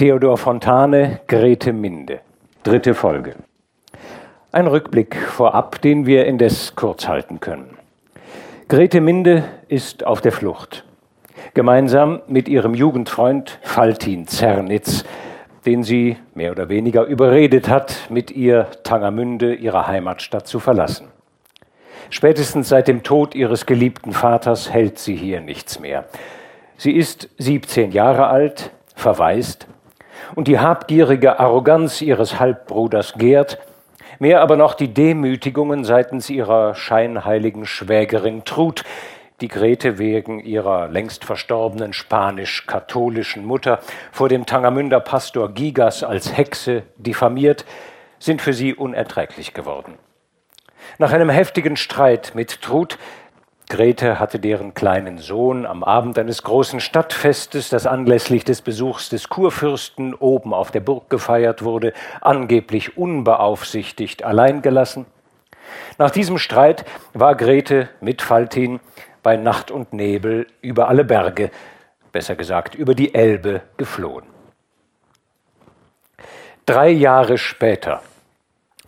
Theodor Fontane, Grete Minde. Dritte Folge. Ein Rückblick vorab, den wir indes kurz halten können. Grete Minde ist auf der Flucht. Gemeinsam mit ihrem Jugendfreund Faltin Zernitz, den sie mehr oder weniger überredet hat, mit ihr Tangermünde, ihre Heimatstadt, zu verlassen. Spätestens seit dem Tod ihres geliebten Vaters hält sie hier nichts mehr. Sie ist 17 Jahre alt, verwaist, und die habgierige Arroganz ihres Halbbruders Gerd, mehr aber noch die Demütigungen seitens ihrer scheinheiligen Schwägerin Trud, die Grete wegen ihrer längst verstorbenen spanisch-katholischen Mutter vor dem Tangermünder Pastor Gigas als Hexe diffamiert, sind für sie unerträglich geworden. Nach einem heftigen Streit mit Trud Grete hatte deren kleinen Sohn am Abend eines großen Stadtfestes, das anlässlich des Besuchs des Kurfürsten oben auf der Burg gefeiert wurde, angeblich unbeaufsichtigt allein gelassen. Nach diesem Streit war Grete mit Faltin bei Nacht und Nebel über alle Berge, besser gesagt über die Elbe, geflohen. Drei Jahre später,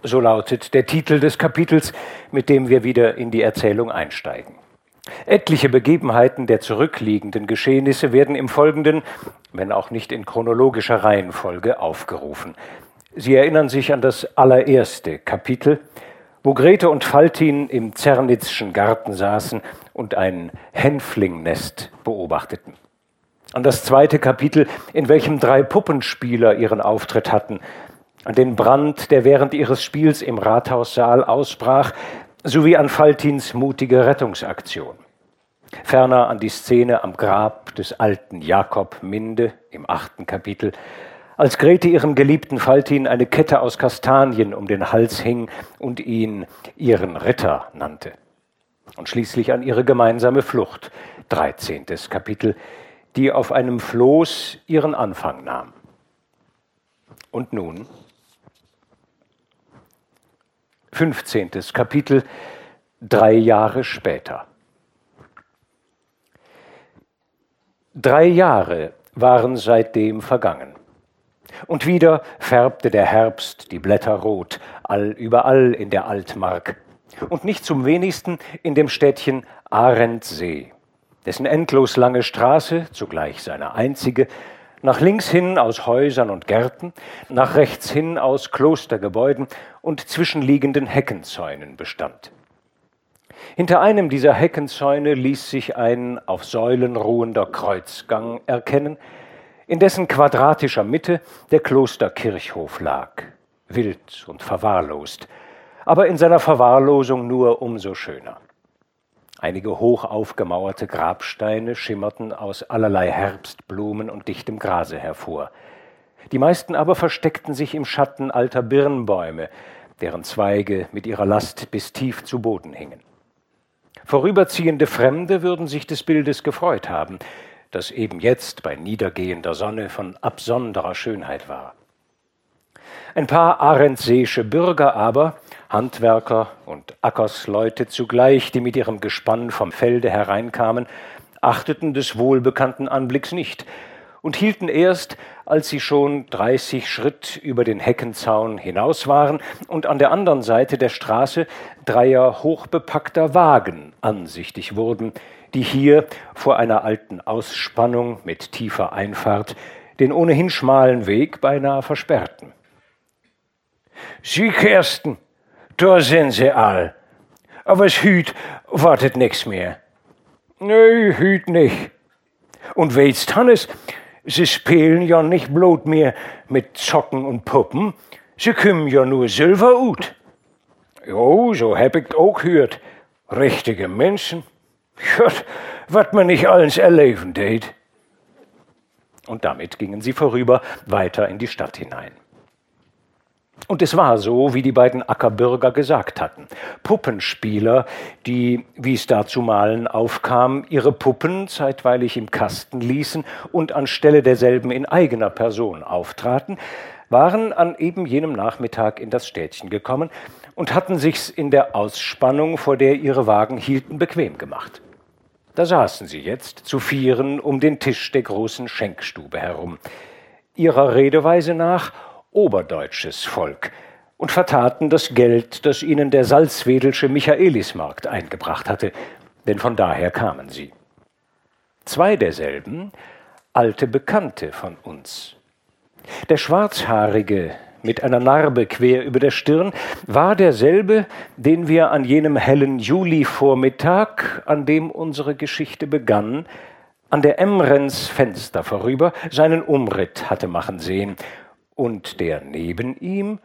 so lautet der Titel des Kapitels, mit dem wir wieder in die Erzählung einsteigen. Etliche Begebenheiten der zurückliegenden Geschehnisse werden im Folgenden, wenn auch nicht in chronologischer Reihenfolge, aufgerufen. Sie erinnern sich an das allererste Kapitel, wo Grete und Faltin im Zernitzschen Garten saßen und ein Hänflingnest beobachteten. An das zweite Kapitel, in welchem drei Puppenspieler ihren Auftritt hatten, an den Brand, der während ihres Spiels im Rathaussaal ausbrach, sowie an Faltins mutige Rettungsaktion. Ferner an die Szene am Grab des alten Jakob Minde im achten Kapitel, als Grete ihrem geliebten Faltin eine Kette aus Kastanien um den Hals hing und ihn ihren Ritter nannte. Und schließlich an ihre gemeinsame Flucht, dreizehntes Kapitel, die auf einem Floß ihren Anfang nahm. Und nun 15. Kapitel, drei Jahre später. Drei Jahre waren seitdem vergangen. Und wieder färbte der Herbst die Blätter rot, all überall in der Altmark. Und nicht zum wenigsten in dem Städtchen Arendsee, dessen endlos lange Straße, zugleich seine einzige, nach links hin aus Häusern und Gärten, nach rechts hin aus Klostergebäuden und zwischenliegenden Heckenzäunen bestand. Hinter einem dieser Heckenzäune ließ sich ein auf Säulen ruhender Kreuzgang erkennen, in dessen quadratischer Mitte der Klosterkirchhof lag, wild und verwahrlost, aber in seiner Verwahrlosung nur umso schöner. Einige hoch aufgemauerte Grabsteine schimmerten aus allerlei Herbstblumen und dichtem Grase hervor. Die meisten aber versteckten sich im Schatten alter Birnbäume, deren Zweige mit ihrer Last bis tief zu Boden hingen. Vorüberziehende Fremde würden sich des Bildes gefreut haben, das eben jetzt bei niedergehender Sonne von absonderer Schönheit war. Ein paar arendseesche Bürger aber Handwerker und Ackersleute zugleich, die mit ihrem Gespann vom Felde hereinkamen, achteten des wohlbekannten Anblicks nicht und hielten erst, als sie schon dreißig Schritt über den Heckenzaun hinaus waren und an der anderen Seite der Straße dreier hochbepackter Wagen ansichtig wurden, die hier vor einer alten Ausspannung mit tiefer Einfahrt den ohnehin schmalen Weg beinahe versperrten. Sie, Kersten, da sind sie all. Aber es hüt wartet nix mehr. Nee, hüt nicht. Und weil's Hannes, sie spielen ja nicht bloß mehr mit Zocken und Puppen, sie kümmen ja nur Silber ut. Jo, so hab ich auch hört. Richtige Menschen. Gott, wat man nicht alles erleben tät. Und damit gingen sie vorüber weiter in die Stadt hinein. Und es war so, wie die beiden Ackerbürger gesagt hatten. Puppenspieler, die, wie es dazumalen aufkam, ihre Puppen zeitweilig im Kasten ließen und anstelle derselben in eigener Person auftraten, waren an eben jenem Nachmittag in das Städtchen gekommen und hatten sich's in der Ausspannung, vor der ihre Wagen hielten, bequem gemacht. Da saßen sie jetzt zu vieren um den Tisch der großen Schenkstube herum. ihrer Redeweise nach oberdeutsches Volk und vertaten das Geld, das ihnen der salzwedelsche Michaelismarkt eingebracht hatte, denn von daher kamen sie. Zwei derselben, alte Bekannte von uns. Der Schwarzhaarige mit einer Narbe quer über der Stirn war derselbe, den wir an jenem hellen Julivormittag, an dem unsere Geschichte begann, an der Emrens Fenster vorüber seinen Umritt hatte machen sehen, und der neben ihm,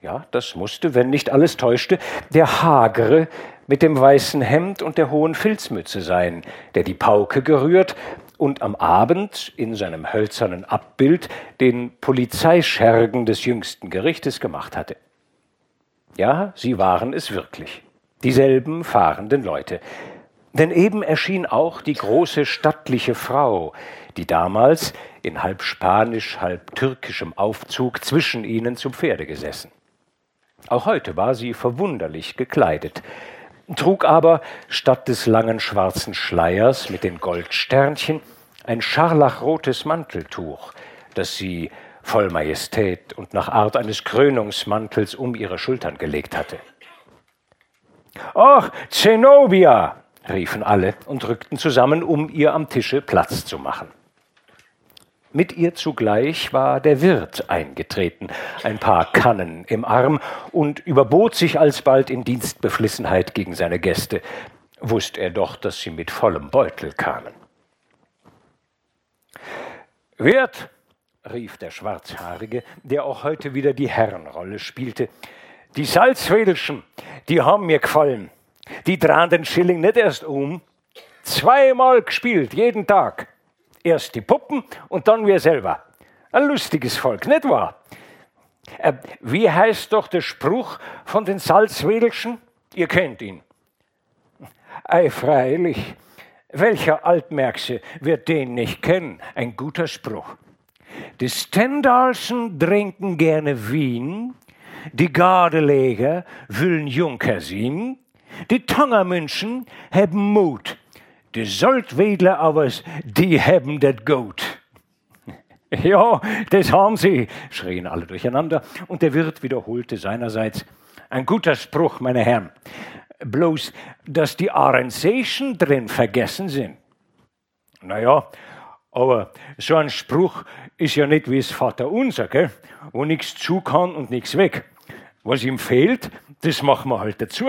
ja, das musste, wenn nicht alles täuschte, der Hagere mit dem weißen Hemd und der hohen Filzmütze sein, der die Pauke gerührt und am Abend in seinem hölzernen Abbild den Polizeischergen des jüngsten Gerichtes gemacht hatte. Ja, sie waren es wirklich, dieselben fahrenden Leute. Denn eben erschien auch die große stattliche Frau, die damals in halb spanisch, halb türkischem Aufzug zwischen ihnen zu Pferde gesessen. Auch heute war sie verwunderlich gekleidet, trug aber statt des langen schwarzen Schleiers mit den Goldsternchen ein scharlachrotes Manteltuch, das sie voll Majestät und nach Art eines Krönungsmantels um ihre Schultern gelegt hatte. Ach, Zenobia! Riefen alle und rückten zusammen, um ihr am Tische Platz zu machen. Mit ihr zugleich war der Wirt eingetreten, ein paar Kannen im Arm und überbot sich alsbald in Dienstbeflissenheit gegen seine Gäste, wusste er doch, dass sie mit vollem Beutel kamen. Wirt, rief der Schwarzhaarige, der auch heute wieder die Herrenrolle spielte, die Salzwedelschen, die haben mir gefallen. Die drahen den Schilling nicht erst um. Zweimal gespielt, jeden Tag. Erst die Puppen und dann wir selber. Ein lustiges Volk, nicht wahr? Äh, wie heißt doch der Spruch von den Salzwedelschen? Ihr kennt ihn. Ei, freilich. Welcher Altmärkse wird den nicht kennen? Ein guter Spruch. Die Stendalsen trinken gerne Wien, die Gardeleger wollen Junker sein, die Tangermünchen haben Mut, die Soldwedler aber, die haben das Gut. Ja, das haben sie, schrien alle durcheinander, und der Wirt wiederholte seinerseits, ein guter Spruch, meine Herren, bloß, dass die Arendsation drin vergessen sind. Naja, aber so ein Spruch ist ja nicht wie das Vater unser, gell? wo nichts zu kann und nichts weg. Was ihm fehlt, das machen wir halt dazu.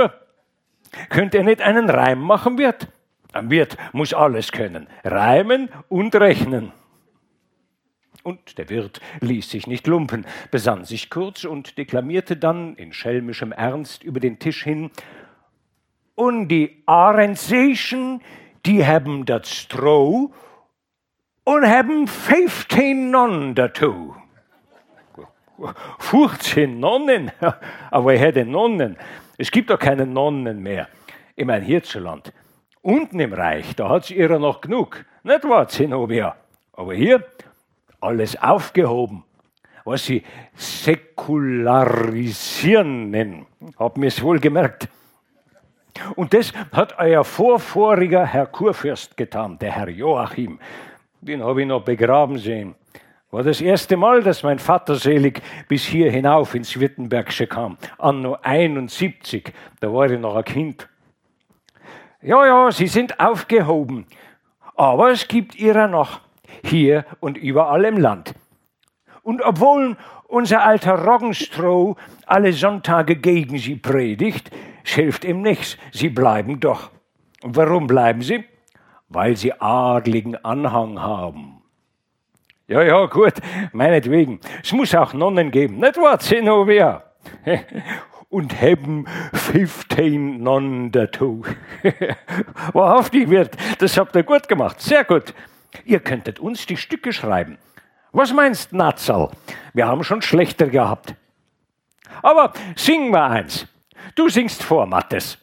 Könnt ihr nicht einen Reim machen, Wirt? Ein Wirt muss alles können. Reimen und rechnen. Und der Wirt ließ sich nicht lumpen, besann sich kurz und deklamierte dann in schelmischem Ernst über den Tisch hin. Und die Arendsation, die haben das Stroh und haben 15 Nonnen dazu. 15 Nonnen? Aber er hätte Nonnen. Es gibt doch keine Nonnen mehr. Ich meine, hierzulande. Unten im Reich, da hat es ihrer noch genug. Nicht wahr, Zenobia? Aber hier alles aufgehoben. Was sie säkularisieren nennen. Hab mir's wohl gemerkt. Und das hat euer vorvoriger Herr Kurfürst getan, der Herr Joachim. Den habe ich noch begraben sehen. War das erste Mal, dass mein Vater selig bis hier hinauf ins Wittenbergsche kam. Anno 71, da war ich noch ein Kind. Ja, ja, sie sind aufgehoben. Aber es gibt ihrer noch, hier und überall im Land. Und obwohl unser alter Roggenstroh alle Sonntage gegen sie predigt, es hilft ihm nichts, sie bleiben doch. Und warum bleiben sie? Weil sie adligen Anhang haben. Ja, ja, gut, meinetwegen. Es muss auch Nonnen geben, nicht wahr, Zenobia? und haben 15 Nonnen dazu. Wahrhaftig wird, das habt ihr gut gemacht, sehr gut. Ihr könntet uns die Stücke schreiben. Was meinst, Natzal? Wir haben schon schlechter gehabt. Aber singen wir eins. Du singst vor, Mattes.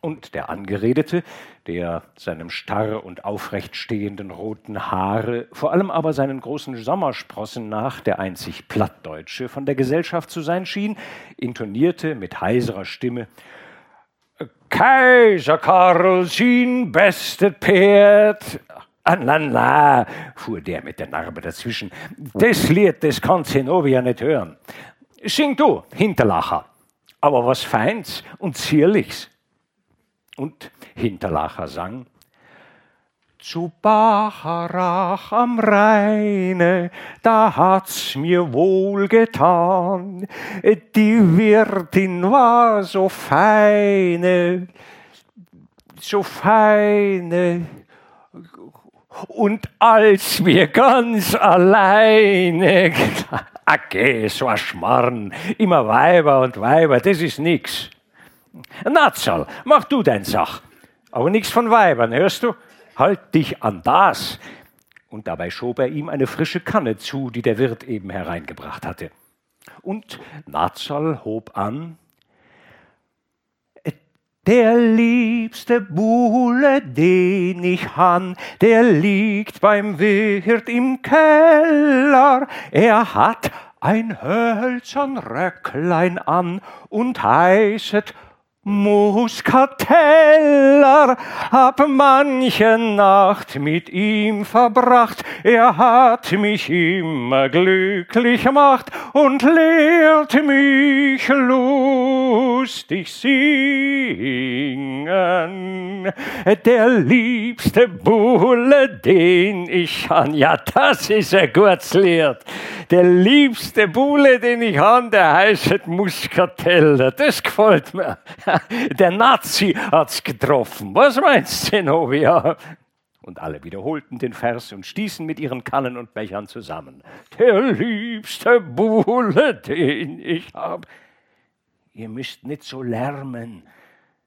Und der Angeredete, der seinem starr und aufrecht stehenden roten Haare, vor allem aber seinen großen Sommersprossen nach der einzig Plattdeutsche von der Gesellschaft zu sein schien, intonierte mit heiserer Stimme Kaiser Karl, sein bestes Pferd. Na, fuhr der mit der Narbe dazwischen. Das Lied, das kann Zenobia nicht hören. Sing du, Hinterlacher, aber was Feins und Zierlichs. Und Hinterlacher sang, zu Bacharach am Rheine, da hat's mir wohl getan. Die Wirtin war so feine, so feine. Und als wir ganz alleine, okay, so ein Schmarrn, immer Weiber und Weiber, das ist nix. Natzal, mach du dein Sach. Aber nix von Weibern, hörst du? Halt dich an das. Und dabei schob er ihm eine frische Kanne zu, die der Wirt eben hereingebracht hatte. Und Natzal hob an, der liebste Buhle, den ich han, der liegt beim Wirt im Keller. Er hat ein hölzern Röcklein an und heißet Muskateller hab manche Nacht mit ihm verbracht, er hat mich immer glücklich gemacht und lehrt mich lustig singen. Der liebste Bulle, den ich han, ja, das ist er kurz lehrt. Der liebste Bulle, den ich han, der heißt Muskateller. Das gefällt mir. Der Nazi hat's getroffen. Was meinst Zenobia? Und alle wiederholten den Vers und stießen mit ihren Kannen und Bechern zusammen. Der liebste Bulle, den ich hab. Ihr müsst nicht so lärmen,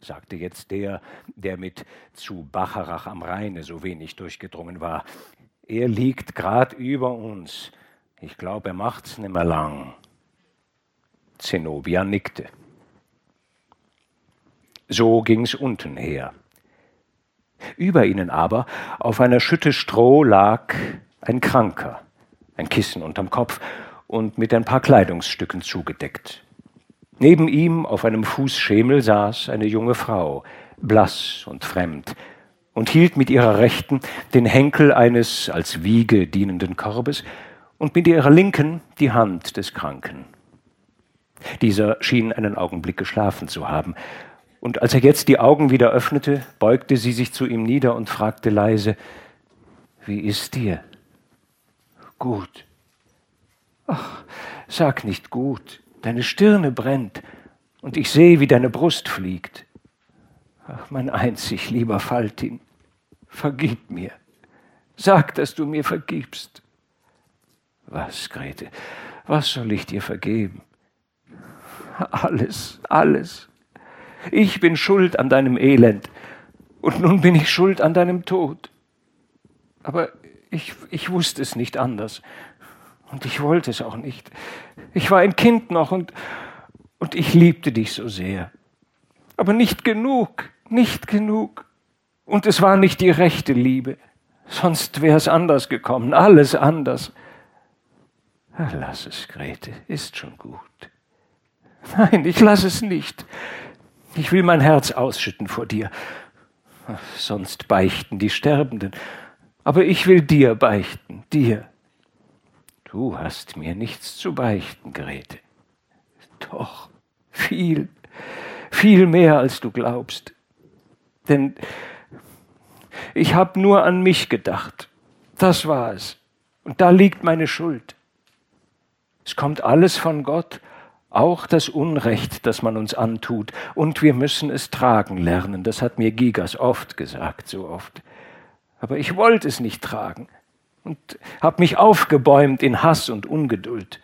sagte jetzt der, der mit zu Bacharach am Rheine so wenig durchgedrungen war. Er liegt grad über uns. Ich glaube, er macht's nimmer lang. Zenobia nickte. So ging's unten her. Über ihnen aber, auf einer Schütte Stroh, lag ein Kranker, ein Kissen unterm Kopf und mit ein paar Kleidungsstücken zugedeckt. Neben ihm auf einem Fußschemel saß eine junge Frau, blass und fremd, und hielt mit ihrer Rechten den Henkel eines als Wiege dienenden Korbes und mit ihrer Linken die Hand des Kranken. Dieser schien einen Augenblick geschlafen zu haben, und als er jetzt die Augen wieder öffnete, beugte sie sich zu ihm nieder und fragte leise, Wie ist dir? Gut. Ach, sag nicht gut, deine Stirne brennt, und ich sehe, wie deine Brust fliegt. Ach, mein einzig lieber Faltin, vergib mir. Sag, dass du mir vergibst. Was, Grete, was soll ich dir vergeben? Alles, alles. Ich bin schuld an deinem Elend und nun bin ich schuld an deinem Tod. Aber ich, ich wusste es nicht anders und ich wollte es auch nicht. Ich war ein Kind noch und, und ich liebte dich so sehr. Aber nicht genug, nicht genug. Und es war nicht die rechte Liebe, sonst wäre es anders gekommen, alles anders. Lass es, Grete, ist schon gut. Nein, ich lass es nicht. Ich will mein Herz ausschütten vor dir. Sonst beichten die Sterbenden. Aber ich will dir beichten, dir. Du hast mir nichts zu beichten, Grete. Doch, viel, viel mehr, als du glaubst. Denn ich habe nur an mich gedacht. Das war es. Und da liegt meine Schuld. Es kommt alles von Gott auch das Unrecht, das man uns antut, und wir müssen es tragen lernen. Das hat mir Gigas oft gesagt, so oft. Aber ich wollte es nicht tragen und habe mich aufgebäumt in Hass und Ungeduld.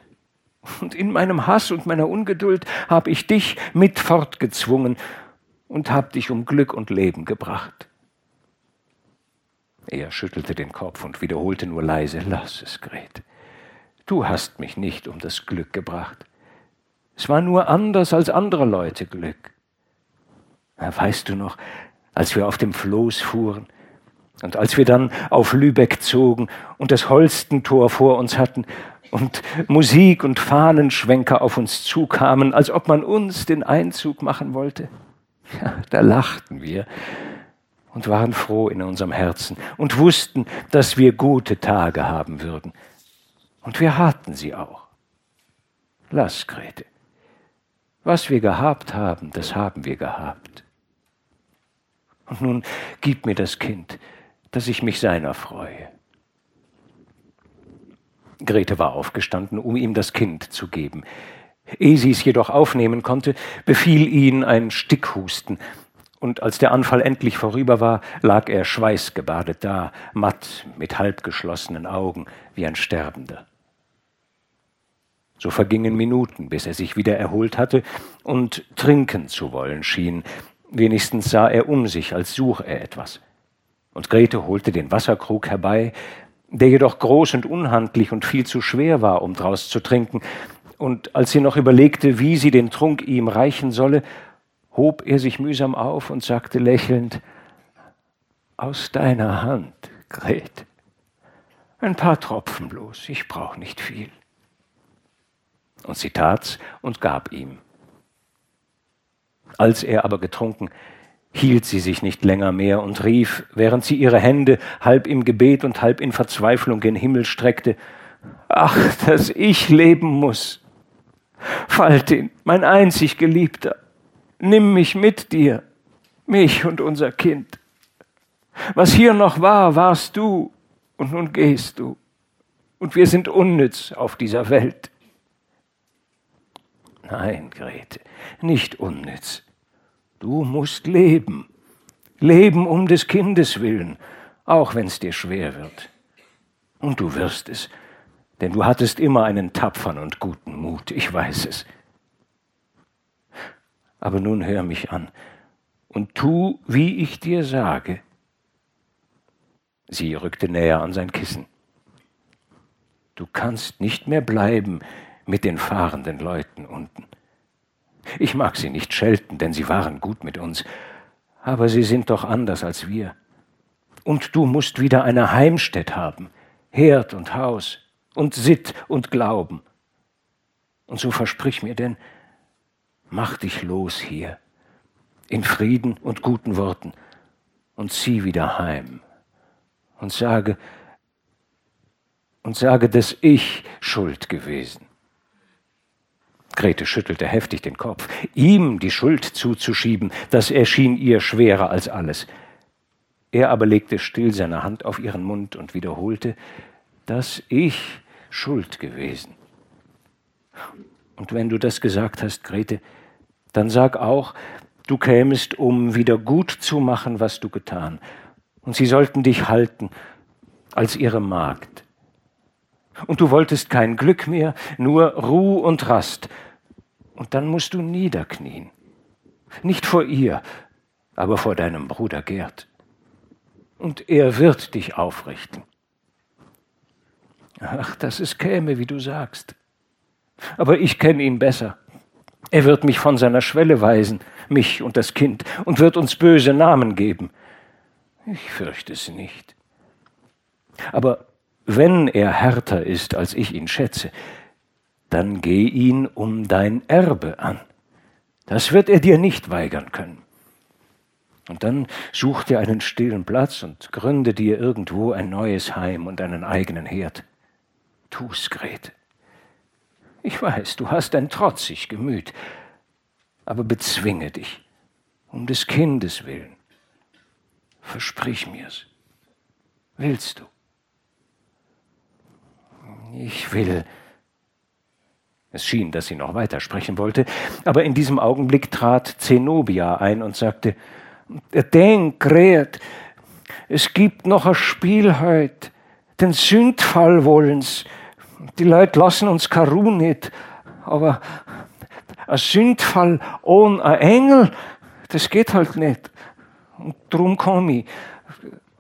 Und in meinem Hass und meiner Ungeduld habe ich dich mit fortgezwungen und habe dich um Glück und Leben gebracht. Er schüttelte den Kopf und wiederholte nur leise, lass es, Gret. Du hast mich nicht um das Glück gebracht. Es war nur anders als andere Leute Glück. Weißt du noch, als wir auf dem Floß fuhren und als wir dann auf Lübeck zogen und das Holstentor vor uns hatten und Musik und Fahnenschwenker auf uns zukamen, als ob man uns den Einzug machen wollte? Ja, da lachten wir und waren froh in unserem Herzen und wussten, dass wir gute Tage haben würden. Und wir hatten sie auch. Lass, Grete. Was wir gehabt haben, das haben wir gehabt. Und nun gib mir das Kind, dass ich mich seiner freue. Grete war aufgestanden, um ihm das Kind zu geben. Ehe sie es jedoch aufnehmen konnte, befiel ihn ein Stickhusten, und als der Anfall endlich vorüber war, lag er schweißgebadet da, matt, mit halbgeschlossenen Augen, wie ein Sterbender. So vergingen Minuten, bis er sich wieder erholt hatte und trinken zu wollen schien. Wenigstens sah er um sich, als suche er etwas. Und Grete holte den Wasserkrug herbei, der jedoch groß und unhandlich und viel zu schwer war, um draus zu trinken. Und als sie noch überlegte, wie sie den Trunk ihm reichen solle, hob er sich mühsam auf und sagte lächelnd, aus deiner Hand, Gret. Ein paar Tropfen bloß, ich brauch nicht viel. Und sie tat's und gab ihm. Als er aber getrunken, hielt sie sich nicht länger mehr und rief, während sie ihre Hände halb im Gebet und halb in Verzweiflung gen Himmel streckte, Ach, dass ich leben muss. Faltin, mein einzig Geliebter, nimm mich mit dir, mich und unser Kind. Was hier noch war, warst du, und nun gehst du, und wir sind unnütz auf dieser Welt. Nein, Grete, nicht unnütz. Du musst leben. Leben um des Kindes willen, auch wenn's dir schwer wird. Und du wirst es, denn du hattest immer einen tapfern und guten Mut, ich weiß es. Aber nun hör mich an und tu, wie ich dir sage. Sie rückte näher an sein Kissen. Du kannst nicht mehr bleiben mit den fahrenden Leuten unten. Ich mag sie nicht schelten, denn sie waren gut mit uns, aber sie sind doch anders als wir. Und du musst wieder eine Heimstätt haben, Herd und Haus und Sitt und Glauben. Und so versprich mir denn, mach dich los hier, in Frieden und guten Worten, und zieh wieder heim. Und sage, und sage, dass ich schuld gewesen. Grete schüttelte heftig den Kopf. Ihm die Schuld zuzuschieben, das erschien ihr schwerer als alles. Er aber legte still seine Hand auf ihren Mund und wiederholte, dass ich schuld gewesen. Und wenn du das gesagt hast, Grete, dann sag auch, du kämest, um wieder gut zu machen, was du getan. Und sie sollten dich halten als ihre Magd. Und du wolltest kein Glück mehr, nur Ruh und Rast. Und dann musst du niederknien. Nicht vor ihr, aber vor deinem Bruder Gerd. Und er wird dich aufrichten. Ach, dass es käme, wie du sagst. Aber ich kenne ihn besser. Er wird mich von seiner Schwelle weisen, mich und das Kind, und wird uns böse Namen geben. Ich fürchte es nicht. Aber wenn er härter ist, als ich ihn schätze, dann geh ihn um dein Erbe an. Das wird er dir nicht weigern können. Und dann such dir einen stillen Platz und gründe dir irgendwo ein neues Heim und einen eigenen Herd. Tu's, Grete. Ich weiß, du hast ein trotzig Gemüt, aber bezwinge dich, um des Kindes willen. Versprich mir's. Willst du? Ich will. Es schien, dass sie noch weitersprechen wollte, aber in diesem Augenblick trat Zenobia ein und sagte, Denk, Gret, es gibt noch ein Spiel heut, den Sündfall wollens, die Leute lassen uns Karu nicht, aber ein Sündfall ohne ein Engel, das geht halt nicht. Und drum komme ich.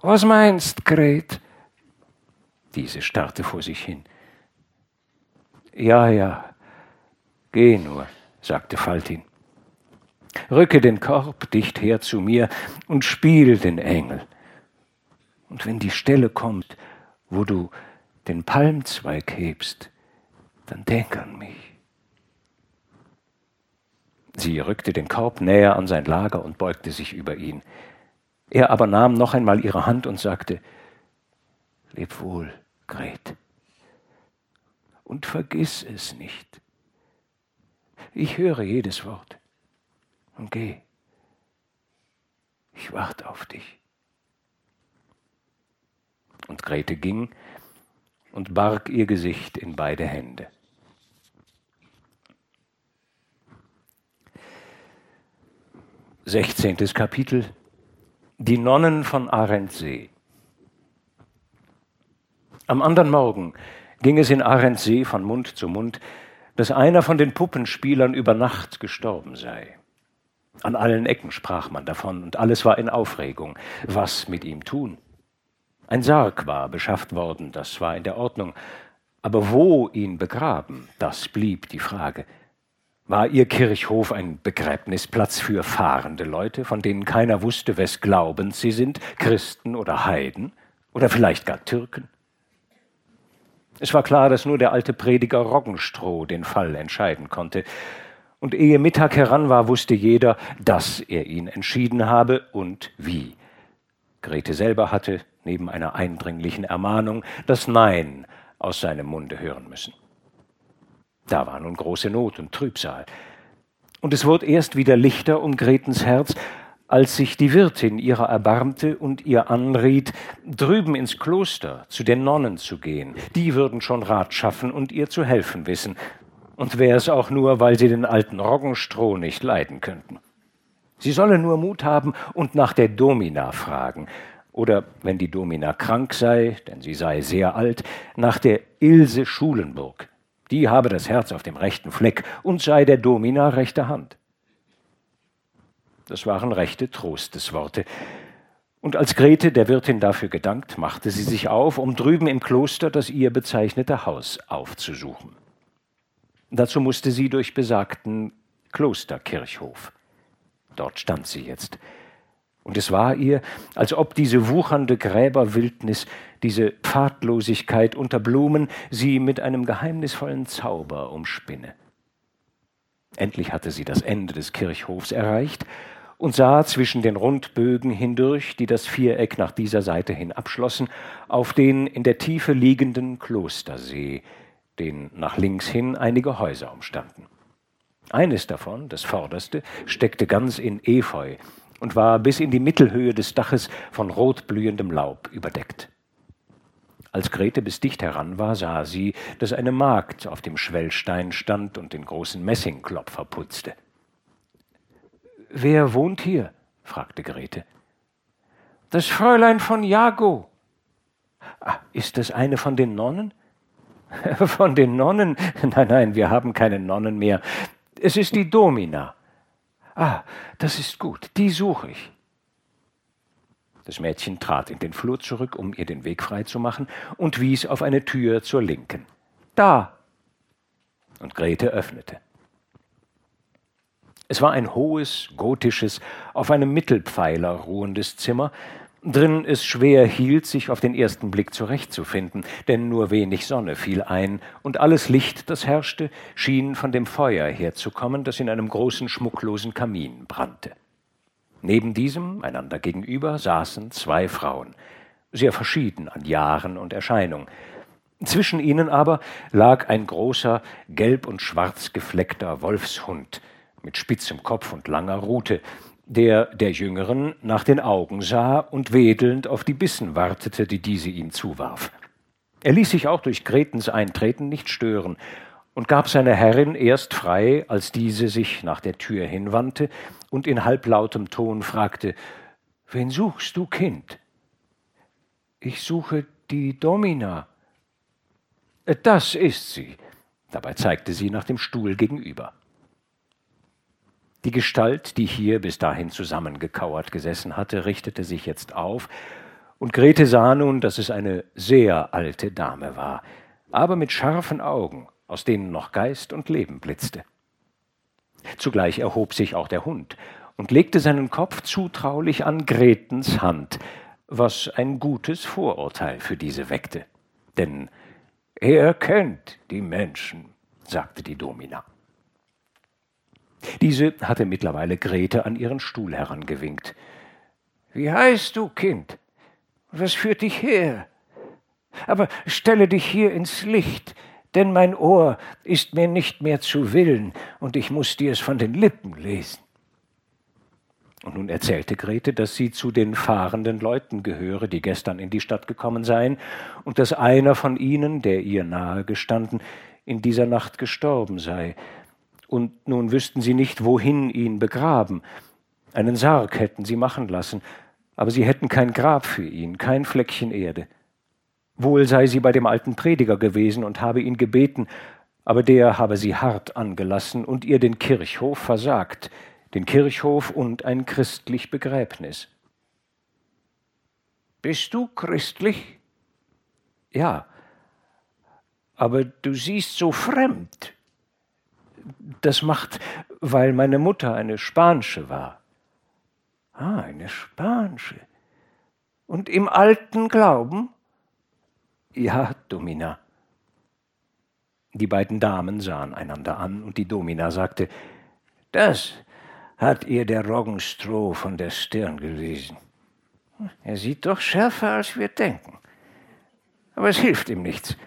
Was meinst, Gret? Diese starrte vor sich hin. Ja, ja, geh nur, sagte Faltin. Rücke den Korb dicht her zu mir und spiel den Engel. Und wenn die Stelle kommt, wo du den Palmzweig hebst, dann denk an mich. Sie rückte den Korb näher an sein Lager und beugte sich über ihn. Er aber nahm noch einmal ihre Hand und sagte, Leb wohl, Gret, und vergiss es nicht. Ich höre jedes Wort. Und geh. Ich warte auf dich. Und Grete ging und barg ihr Gesicht in beide Hände. Sechzehntes Kapitel Die Nonnen von Arendsee. Am anderen Morgen ging es in Arendsee von Mund zu Mund, dass einer von den Puppenspielern über Nacht gestorben sei. An allen Ecken sprach man davon, und alles war in Aufregung. Was mit ihm tun? Ein Sarg war beschafft worden, das war in der Ordnung, aber wo ihn begraben, das blieb die Frage. War ihr Kirchhof ein Begräbnisplatz für fahrende Leute, von denen keiner wusste, wes Glaubens sie sind, Christen oder Heiden oder vielleicht gar Türken? Es war klar, dass nur der alte Prediger Roggenstroh den Fall entscheiden konnte. Und ehe Mittag heran war, wusste jeder, dass er ihn entschieden habe und wie. Grete selber hatte, neben einer eindringlichen Ermahnung, das Nein aus seinem Munde hören müssen. Da war nun große Not und Trübsal. Und es wurde erst wieder lichter um Gretens Herz, als sich die Wirtin ihrer erbarmte und ihr anriet, drüben ins Kloster zu den Nonnen zu gehen. Die würden schon Rat schaffen und ihr zu helfen wissen. Und wäre es auch nur, weil sie den alten Roggenstroh nicht leiden könnten. Sie solle nur Mut haben und nach der Domina fragen. Oder, wenn die Domina krank sei, denn sie sei sehr alt, nach der Ilse Schulenburg. Die habe das Herz auf dem rechten Fleck und sei der Domina rechte Hand. Das waren rechte Trostesworte. Und als Grete der Wirtin dafür gedankt, machte sie sich auf, um drüben im Kloster das ihr bezeichnete Haus aufzusuchen. Dazu musste sie durch besagten Klosterkirchhof. Dort stand sie jetzt. Und es war ihr, als ob diese wuchernde Gräberwildnis, diese Pfadlosigkeit unter Blumen sie mit einem geheimnisvollen Zauber umspinne. Endlich hatte sie das Ende des Kirchhofs erreicht und sah zwischen den Rundbögen hindurch, die das Viereck nach dieser Seite hin abschlossen, auf den in der Tiefe liegenden Klostersee, den nach links hin einige Häuser umstanden. Eines davon, das vorderste, steckte ganz in Efeu und war bis in die Mittelhöhe des Daches von rotblühendem Laub überdeckt. Als Grete bis dicht heran war, sah sie, dass eine Magd auf dem Schwellstein stand und den großen Messingklopfer putzte. Wer wohnt hier? fragte Grete. Das Fräulein von Jago. Ah, ist das eine von den Nonnen? Von den Nonnen? Nein, nein, wir haben keine Nonnen mehr. Es ist die Domina. Ah, das ist gut, die suche ich. Das Mädchen trat in den Flur zurück, um ihr den Weg frei zu machen, und wies auf eine Tür zur Linken. Da! Und Grete öffnete. Es war ein hohes, gotisches, auf einem Mittelpfeiler ruhendes Zimmer, drin es schwer hielt, sich auf den ersten Blick zurechtzufinden, denn nur wenig Sonne fiel ein, und alles Licht, das herrschte, schien von dem Feuer herzukommen, das in einem großen, schmucklosen Kamin brannte. Neben diesem, einander gegenüber, saßen zwei Frauen, sehr verschieden an Jahren und Erscheinung. Zwischen ihnen aber lag ein großer, gelb und schwarz gefleckter Wolfshund, mit spitzem Kopf und langer Rute, der der Jüngeren nach den Augen sah und wedelnd auf die Bissen wartete, die diese ihm zuwarf. Er ließ sich auch durch Gretens Eintreten nicht stören und gab seiner Herrin erst frei, als diese sich nach der Tür hinwandte und in halblautem Ton fragte Wen suchst du, Kind? Ich suche die Domina. Das ist sie. Dabei zeigte sie nach dem Stuhl gegenüber. Die Gestalt, die hier bis dahin zusammengekauert gesessen hatte, richtete sich jetzt auf, und Grete sah nun, dass es eine sehr alte Dame war, aber mit scharfen Augen, aus denen noch Geist und Leben blitzte. Zugleich erhob sich auch der Hund und legte seinen Kopf zutraulich an Gretens Hand, was ein gutes Vorurteil für diese weckte. Denn er kennt die Menschen, sagte die Domina. Diese hatte mittlerweile Grete an ihren Stuhl herangewinkt. Wie heißt du, Kind? Was führt dich her? Aber stelle dich hier ins Licht, denn mein Ohr ist mir nicht mehr zu Willen, und ich muss dir es von den Lippen lesen. Und nun erzählte Grete, dass sie zu den fahrenden Leuten gehöre, die gestern in die Stadt gekommen seien, und dass einer von ihnen, der ihr nahe gestanden, in dieser Nacht gestorben sei. Und nun wüssten sie nicht, wohin ihn begraben. Einen Sarg hätten sie machen lassen, aber sie hätten kein Grab für ihn, kein Fleckchen Erde. Wohl sei sie bei dem alten Prediger gewesen und habe ihn gebeten, aber der habe sie hart angelassen und ihr den Kirchhof versagt, den Kirchhof und ein christlich Begräbnis. Bist du christlich? Ja, aber du siehst so fremd. Das macht, weil meine Mutter eine Spanische war. Ah, eine Spanische. Und im alten Glauben? Ja, Domina. Die beiden Damen sahen einander an, und die Domina sagte, das hat ihr der Roggenstroh von der Stirn gelesen. Er sieht doch schärfer, als wir denken. Aber es hilft ihm nichts.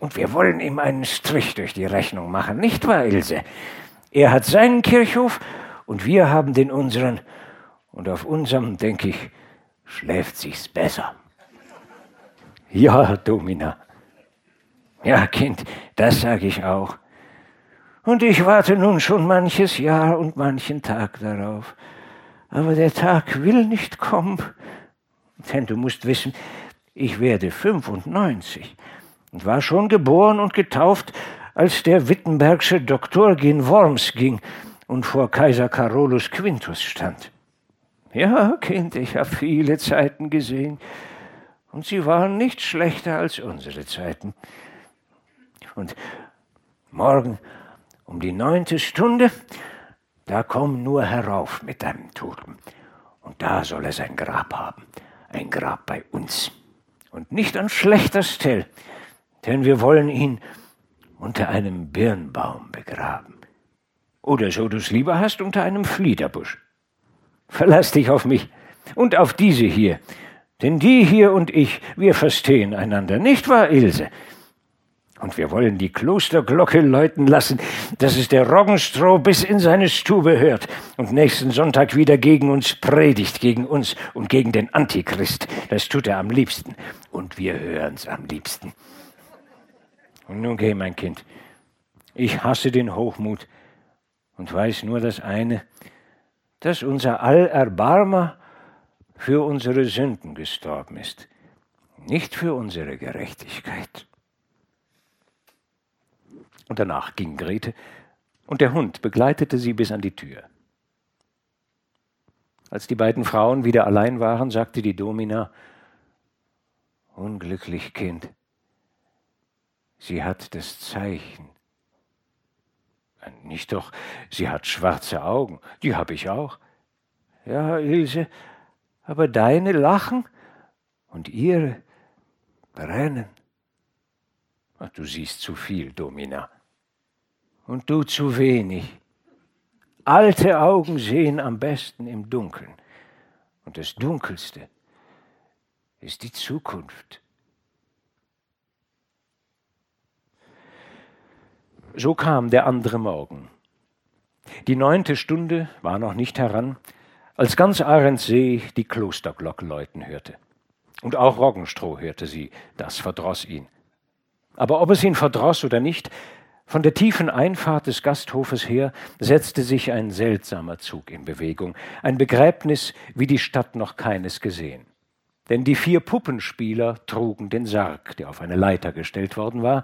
Und wir wollen ihm einen Strich durch die Rechnung machen, nicht wahr, Ilse? Er hat seinen Kirchhof und wir haben den unseren. Und auf unserem, denke ich, schläft sich's besser. Ja, Domina. Ja, Kind, das sage ich auch. Und ich warte nun schon manches Jahr und manchen Tag darauf. Aber der Tag will nicht kommen. Denn du musst wissen, ich werde 95 und war schon geboren und getauft, als der wittenbergsche Doktor gen Worms ging und vor Kaiser Carolus Quintus stand. Ja, Kind, ich habe viele Zeiten gesehen, und sie waren nicht schlechter als unsere Zeiten. Und morgen um die neunte Stunde, da komm nur herauf mit deinem Toten. Und da soll er sein Grab haben. Ein Grab bei uns. Und nicht an schlechter Stelle, denn wir wollen ihn unter einem Birnbaum begraben. Oder so du's lieber hast, unter einem Fliederbusch. Verlass dich auf mich und auf diese hier. Denn die hier und ich, wir verstehen einander, nicht wahr, Ilse? Und wir wollen die Klosterglocke läuten lassen, dass es der Roggenstroh bis in seine Stube hört und nächsten Sonntag wieder gegen uns predigt, gegen uns und gegen den Antichrist. Das tut er am liebsten. Und wir hören's am liebsten. Und nun geh, mein Kind. Ich hasse den Hochmut und weiß nur das eine, dass unser Allerbarmer für unsere Sünden gestorben ist, nicht für unsere Gerechtigkeit. Und danach ging Grete, und der Hund begleitete sie bis an die Tür. Als die beiden Frauen wieder allein waren, sagte die Domina, Unglücklich Kind, sie hat das Zeichen nicht doch, sie hat schwarze Augen, die habe ich auch. Ja, Ilse, aber deine lachen und ihre brennen. Ach, du siehst zu viel, Domina. Und du zu wenig. Alte Augen sehen am besten im Dunkeln. Und das Dunkelste ist die Zukunft. So kam der andere Morgen. Die neunte Stunde war noch nicht heran, als ganz Ahrensee die Klosterglocke läuten hörte. Und auch Roggenstroh hörte sie, das verdroß ihn. Aber ob es ihn verdroß oder nicht, von der tiefen Einfahrt des Gasthofes her setzte sich ein seltsamer Zug in Bewegung, ein Begräbnis, wie die Stadt noch keines gesehen. Denn die vier Puppenspieler trugen den Sarg, der auf eine Leiter gestellt worden war,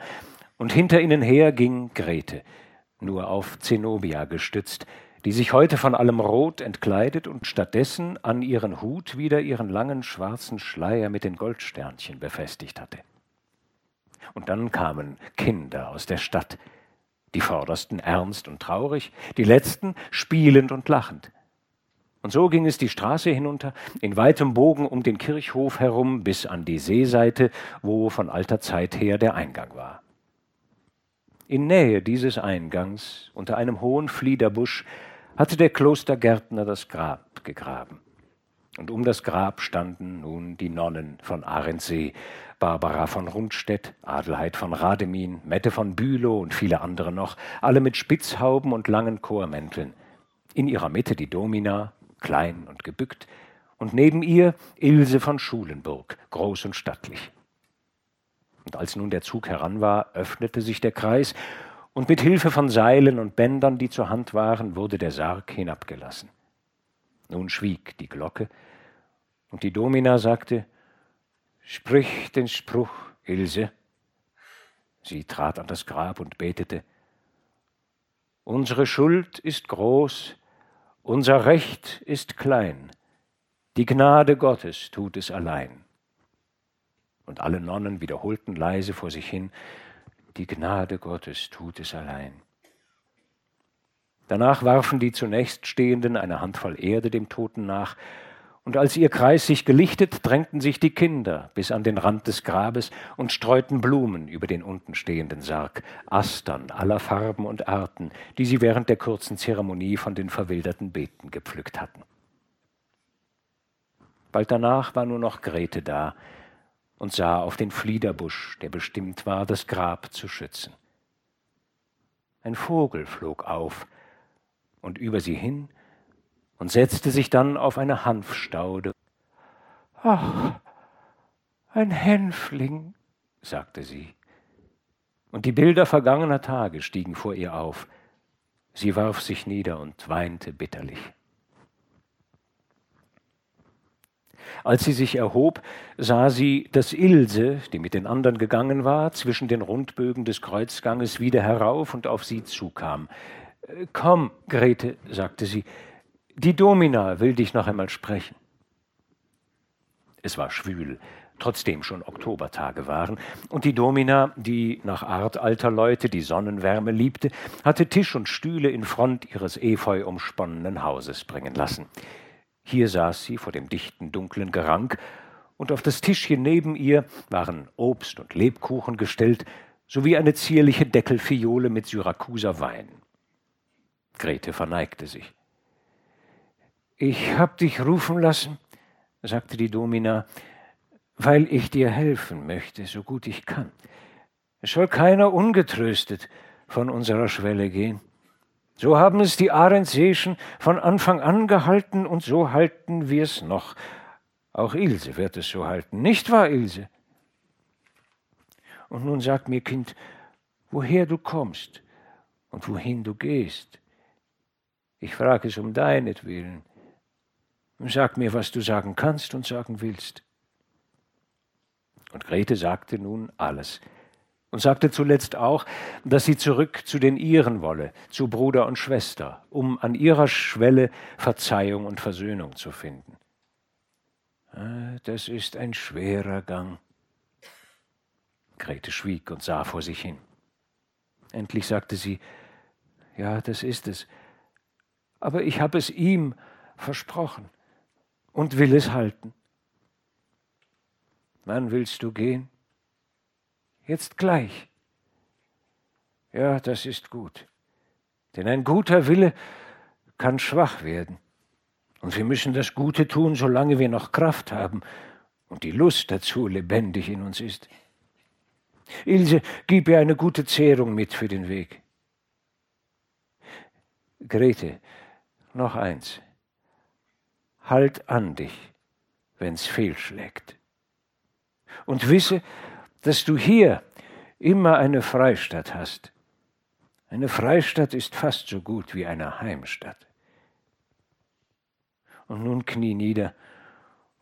und hinter ihnen her ging Grete, nur auf Zenobia gestützt, die sich heute von allem Rot entkleidet und stattdessen an ihren Hut wieder ihren langen schwarzen Schleier mit den Goldsternchen befestigt hatte. Und dann kamen Kinder aus der Stadt, die vordersten ernst und traurig, die letzten spielend und lachend. Und so ging es die Straße hinunter, in weitem Bogen um den Kirchhof herum bis an die Seeseite, wo von alter Zeit her der Eingang war. In Nähe dieses Eingangs, unter einem hohen Fliederbusch, hatte der Klostergärtner das Grab gegraben. Und um das Grab standen nun die Nonnen von Arendsee, Barbara von Rundstedt, Adelheid von Rademin, Mette von Bülow und viele andere noch, alle mit Spitzhauben und langen Chormänteln. In ihrer Mitte die Domina, klein und gebückt, und neben ihr Ilse von Schulenburg, groß und stattlich. Und als nun der Zug heran war, öffnete sich der Kreis, und mit Hilfe von Seilen und Bändern, die zur Hand waren, wurde der Sarg hinabgelassen. Nun schwieg die Glocke, und die Domina sagte, Sprich den Spruch, Ilse. Sie trat an das Grab und betete, Unsere Schuld ist groß, unser Recht ist klein, die Gnade Gottes tut es allein. Und alle Nonnen wiederholten leise vor sich hin, die Gnade Gottes tut es allein. Danach warfen die zunächst Stehenden eine Handvoll Erde dem Toten nach, und als ihr Kreis sich gelichtet, drängten sich die Kinder bis an den Rand des Grabes und streuten Blumen über den unten stehenden Sarg, Astern aller Farben und Arten, die sie während der kurzen Zeremonie von den verwilderten Beeten gepflückt hatten. Bald danach war nur noch Grete da und sah auf den Fliederbusch, der bestimmt war, das Grab zu schützen. Ein Vogel flog auf und über sie hin und setzte sich dann auf eine Hanfstaude. Ach, ein Hänfling, sagte sie. Und die Bilder vergangener Tage stiegen vor ihr auf. Sie warf sich nieder und weinte bitterlich. Als sie sich erhob, sah sie, dass Ilse, die mit den anderen gegangen war, zwischen den Rundbögen des Kreuzganges wieder herauf und auf sie zukam. Komm, Grete, sagte sie, die Domina will dich noch einmal sprechen. Es war schwül, trotzdem schon Oktobertage waren, und die Domina, die nach Art alter Leute die Sonnenwärme liebte, hatte Tisch und Stühle in Front ihres efeu umsponnenen Hauses bringen lassen. Hier saß sie vor dem dichten, dunklen Gerank, und auf das Tischchen neben ihr waren Obst und Lebkuchen gestellt, sowie eine zierliche Deckelfiole mit Syrakuser Wein. Grete verneigte sich. Ich hab dich rufen lassen, sagte die Domina, weil ich dir helfen möchte, so gut ich kann. Es soll keiner ungetröstet von unserer Schwelle gehen. So haben es die Arendseeschen von Anfang an gehalten und so halten wir es noch. Auch Ilse wird es so halten, nicht wahr, Ilse? Und nun sag mir, Kind, woher du kommst und wohin du gehst. Ich frage es um deinetwillen. Sag mir, was du sagen kannst und sagen willst. Und Grete sagte nun alles und sagte zuletzt auch, dass sie zurück zu den Iren wolle, zu Bruder und Schwester, um an ihrer Schwelle Verzeihung und Versöhnung zu finden. Ah, das ist ein schwerer Gang. Grete schwieg und sah vor sich hin. Endlich sagte sie, ja, das ist es. Aber ich habe es ihm versprochen und will es halten. Wann willst du gehen? Jetzt gleich. Ja, das ist gut. Denn ein guter Wille kann schwach werden. Und wir müssen das Gute tun, solange wir noch Kraft haben und die Lust dazu lebendig in uns ist. Ilse, gib ihr eine gute Zehrung mit für den Weg. Grete, noch eins halt an dich, wenn's fehlschlägt. Und wisse, dass du hier immer eine Freistatt hast. Eine Freistatt ist fast so gut wie eine Heimstatt. Und nun knie nieder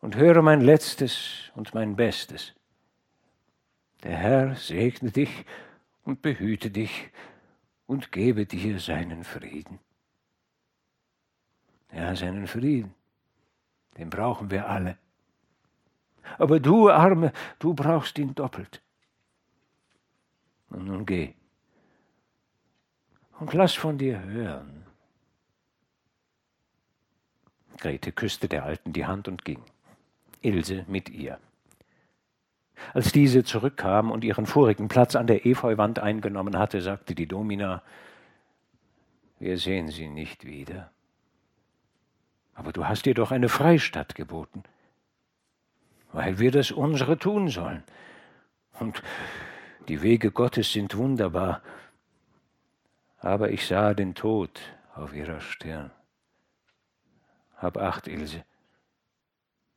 und höre mein Letztes und mein Bestes. Der Herr segne dich und behüte dich und gebe dir seinen Frieden. Ja, seinen Frieden. Den brauchen wir alle. Aber du, Arme, du brauchst ihn doppelt. Und nun geh. Und lass von dir hören. Grete küsste der Alten die Hand und ging. Ilse mit ihr. Als diese zurückkam und ihren vorigen Platz an der Efeuwand eingenommen hatte, sagte die Domina, wir sehen sie nicht wieder. Aber du hast ihr doch eine Freistatt geboten, weil wir das unsere tun sollen. Und die Wege Gottes sind wunderbar. Aber ich sah den Tod auf ihrer Stirn. Hab acht, Ilse.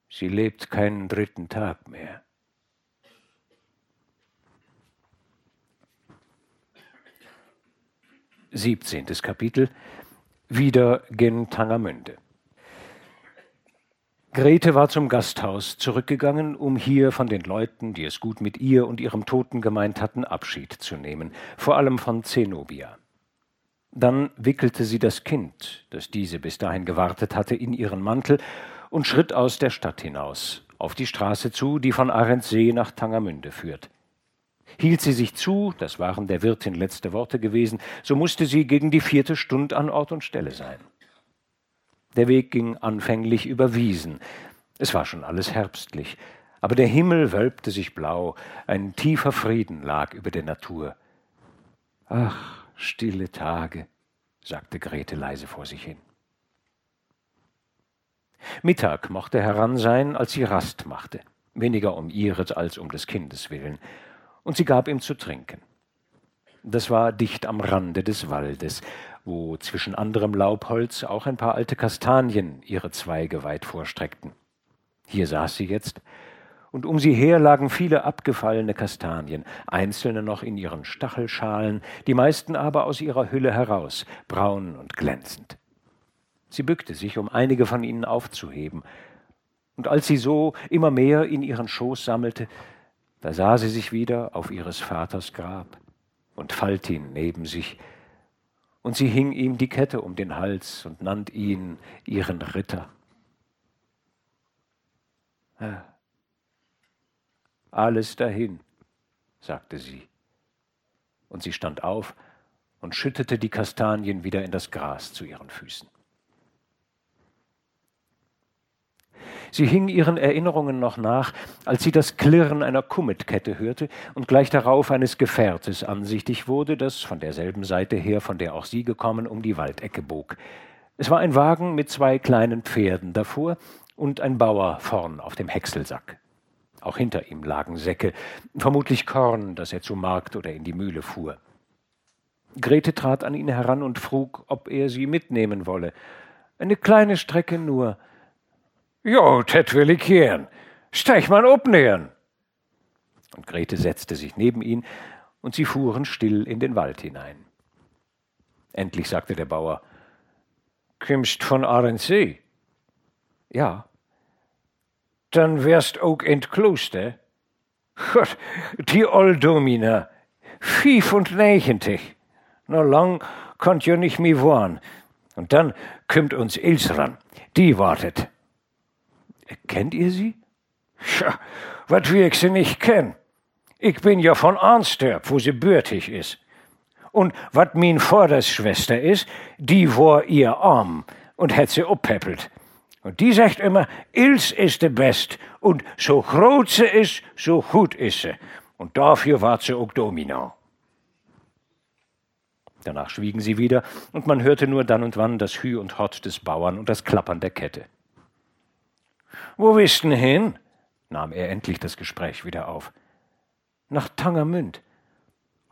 Sie lebt keinen dritten Tag mehr. Siebzehntes Kapitel Wieder gen Tangermünde. Grete war zum Gasthaus zurückgegangen, um hier von den Leuten, die es gut mit ihr und ihrem Toten gemeint hatten, Abschied zu nehmen, vor allem von Zenobia. Dann wickelte sie das Kind, das diese bis dahin gewartet hatte, in ihren Mantel und schritt aus der Stadt hinaus, auf die Straße zu, die von Arendsee nach Tangermünde führt. Hielt sie sich zu, das waren der Wirtin letzte Worte gewesen, so musste sie gegen die vierte Stund an Ort und Stelle sein. Der Weg ging anfänglich über Wiesen. Es war schon alles herbstlich, aber der Himmel wölbte sich blau, ein tiefer Frieden lag über der Natur. Ach, stille Tage, sagte Grete leise vor sich hin. Mittag mochte heran sein, als sie Rast machte, weniger um ihres als um des Kindes willen, und sie gab ihm zu trinken. Das war dicht am Rande des Waldes, wo zwischen anderem Laubholz auch ein paar alte Kastanien ihre Zweige weit vorstreckten. Hier saß sie jetzt, und um sie her lagen viele abgefallene Kastanien, einzelne noch in ihren Stachelschalen, die meisten aber aus ihrer Hülle heraus, braun und glänzend. Sie bückte sich, um einige von ihnen aufzuheben, und als sie so immer mehr in ihren Schoß sammelte, da sah sie sich wieder auf ihres Vaters Grab und falt ihn neben sich, und sie hing ihm die Kette um den Hals und nannt ihn ihren Ritter. Alles dahin, sagte sie, und sie stand auf und schüttete die Kastanien wieder in das Gras zu ihren Füßen. Sie hing ihren Erinnerungen noch nach, als sie das Klirren einer Kummetkette hörte und gleich darauf eines Gefährtes ansichtig wurde, das von derselben Seite her, von der auch sie gekommen, um die Waldecke bog. Es war ein Wagen mit zwei kleinen Pferden davor und ein Bauer vorn auf dem Häckselsack. Auch hinter ihm lagen Säcke, vermutlich Korn, das er zum Markt oder in die Mühle fuhr. Grete trat an ihn heran und frug, ob er sie mitnehmen wolle. Eine kleine Strecke nur, Jo, tät will ich gern. Steig mal opnähern. Und Grete setzte sich neben ihn, und sie fuhren still in den Wald hinein. Endlich sagte der Bauer, Kümmst von Arendsee? Ja. Dann wärst auch in Kloster? Gott, die Olddomina, 95. Na lang konnt jo nicht mehr wohnen. Und dann kümmt uns Ils ran. Die wartet. Kennt ihr sie? Tja, wat wie ich sie nicht kenn. Ich bin ja von Arnstorp, wo sie bürtig ist. Und wat min Vordersschwester ist, die war ihr arm und hätt sie oppeppelt. Und die sagt immer, Ils ist de best und so groß sie ist, so gut ist sie. Und dafür war sie auch dominant. Danach schwiegen sie wieder, und man hörte nur dann und wann das Hü und Hott des Bauern und das Klappern der Kette. Wo bist denn hin? nahm er endlich das Gespräch wieder auf. Nach Tangermünd.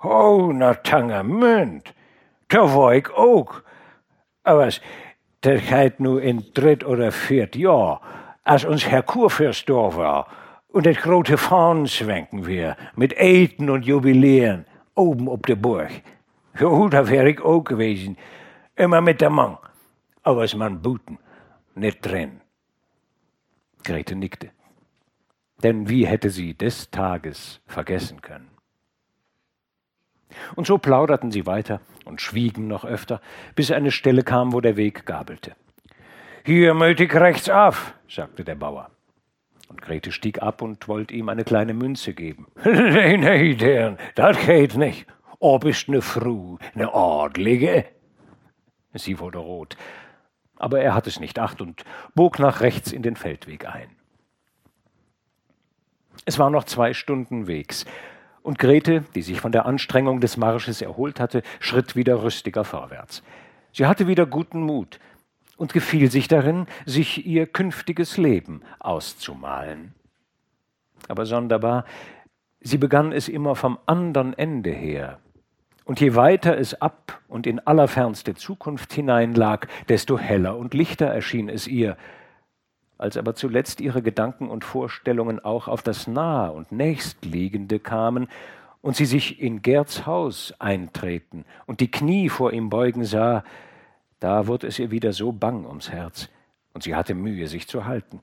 Oh, nach Tangermünd. Da war ich auch. Aber das heit nu in dritt oder viert Jahr, als uns Herr Kurfürst da war und das große Fahnen schwenken wir, mit Eten und Jubiläen, oben ob der Burg. Jo, da wär ich auch gewesen. Immer mit der Mann. Aber es man buten, nicht drin. Grete nickte. Denn wie hätte sie des Tages vergessen können? Und so plauderten sie weiter und schwiegen noch öfter, bis eine Stelle kam, wo der Weg gabelte. Hier mötig rechts auf, sagte der Bauer. Und Grete stieg ab und wollte ihm eine kleine Münze geben. nee, nee, deren, das geht nicht. O bist ne Fru, ne Adlige. Sie wurde rot aber er hat es nicht acht und bog nach rechts in den Feldweg ein. Es war noch zwei Stunden Wegs, und Grete, die sich von der Anstrengung des Marsches erholt hatte, schritt wieder rüstiger vorwärts. Sie hatte wieder guten Mut, und gefiel sich darin, sich ihr künftiges Leben auszumalen. Aber sonderbar, sie begann es immer vom andern Ende her, und je weiter es ab und in allerfernste Zukunft hineinlag, desto heller und lichter erschien es ihr, als aber zuletzt ihre Gedanken und Vorstellungen auch auf das Nahe und Nächstliegende kamen und sie sich in Gerds Haus eintreten und die Knie vor ihm beugen sah, da wurde es ihr wieder so bang ums Herz, und sie hatte Mühe, sich zu halten.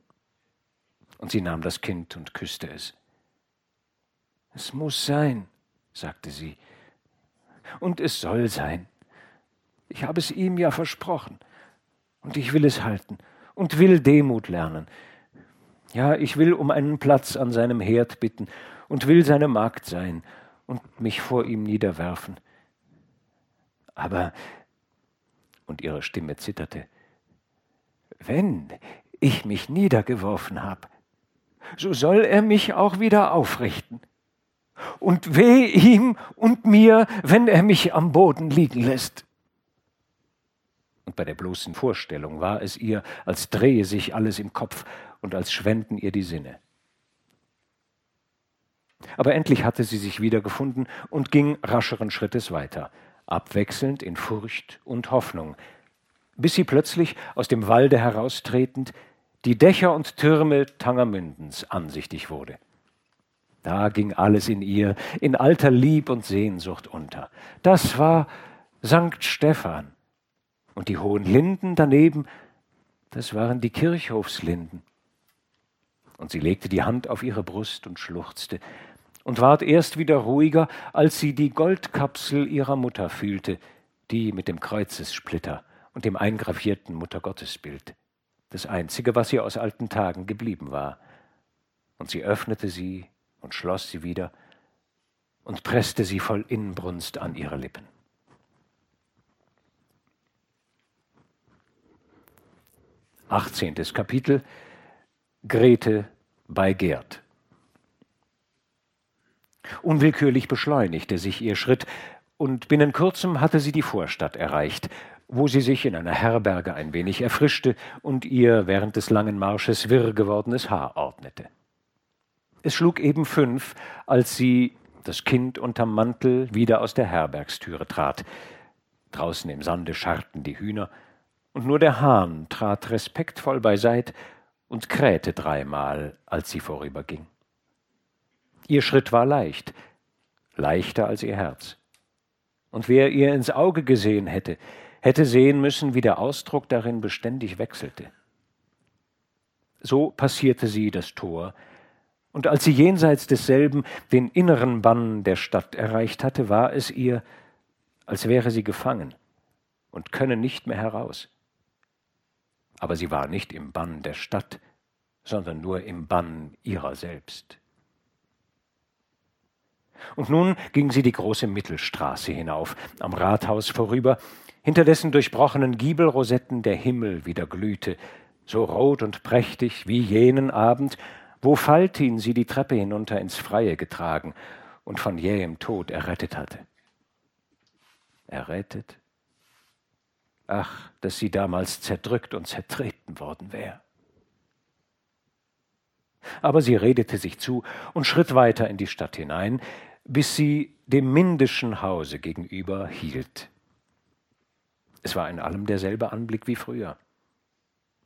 Und sie nahm das Kind und küsste es. Es muss sein, sagte sie, und es soll sein. Ich habe es ihm ja versprochen, und ich will es halten und will Demut lernen. Ja, ich will um einen Platz an seinem Herd bitten und will seine Magd sein und mich vor ihm niederwerfen. Aber, und ihre Stimme zitterte, wenn ich mich niedergeworfen habe, so soll er mich auch wieder aufrichten. Und weh ihm und mir, wenn er mich am Boden liegen lässt und bei der bloßen Vorstellung war es ihr, als drehe sich alles im Kopf und als schwenden ihr die Sinne. Aber endlich hatte sie sich wiedergefunden und ging rascheren Schrittes weiter, abwechselnd in Furcht und Hoffnung, bis sie plötzlich aus dem Walde heraustretend die Dächer und Türme Tangermündens ansichtig wurde. Da ging alles in ihr in alter Lieb und Sehnsucht unter. Das war Sankt Stephan, und die hohen Linden daneben, das waren die Kirchhofslinden. Und sie legte die Hand auf ihre Brust und schluchzte und ward erst wieder ruhiger, als sie die Goldkapsel ihrer Mutter fühlte, die mit dem Kreuzessplitter und dem eingravierten Muttergottesbild, das einzige, was ihr aus alten Tagen geblieben war. Und sie öffnete sie und schloss sie wieder und presste sie voll Inbrunst an ihre Lippen. 18. Kapitel Grete bei Gerd. Unwillkürlich beschleunigte sich ihr Schritt, und binnen kurzem hatte sie die Vorstadt erreicht, wo sie sich in einer Herberge ein wenig erfrischte und ihr während des langen Marsches wirr gewordenes Haar ordnete. Es schlug eben fünf, als sie, das Kind unterm Mantel, wieder aus der Herbergstüre trat. Draußen im Sande scharrten die Hühner, und nur der Hahn trat respektvoll beiseit und krähte dreimal, als sie vorüberging. Ihr Schritt war leicht, leichter als ihr Herz. Und wer ihr ins Auge gesehen hätte, hätte sehen müssen, wie der Ausdruck darin beständig wechselte. So passierte sie das Tor, und als sie jenseits desselben den inneren Bann der Stadt erreicht hatte, war es ihr, als wäre sie gefangen und könne nicht mehr heraus aber sie war nicht im Bann der Stadt, sondern nur im Bann ihrer selbst. Und nun ging sie die große Mittelstraße hinauf, am Rathaus vorüber, hinter dessen durchbrochenen Giebelrosetten der Himmel wieder glühte, so rot und prächtig wie jenen Abend, wo Faltin sie die Treppe hinunter ins Freie getragen und von jähem Tod errettet hatte. Errettet? Ach, dass sie damals zerdrückt und zertreten worden wäre. Aber sie redete sich zu und schritt weiter in die Stadt hinein, bis sie dem Mindischen Hause gegenüber hielt. Es war in allem derselbe Anblick wie früher.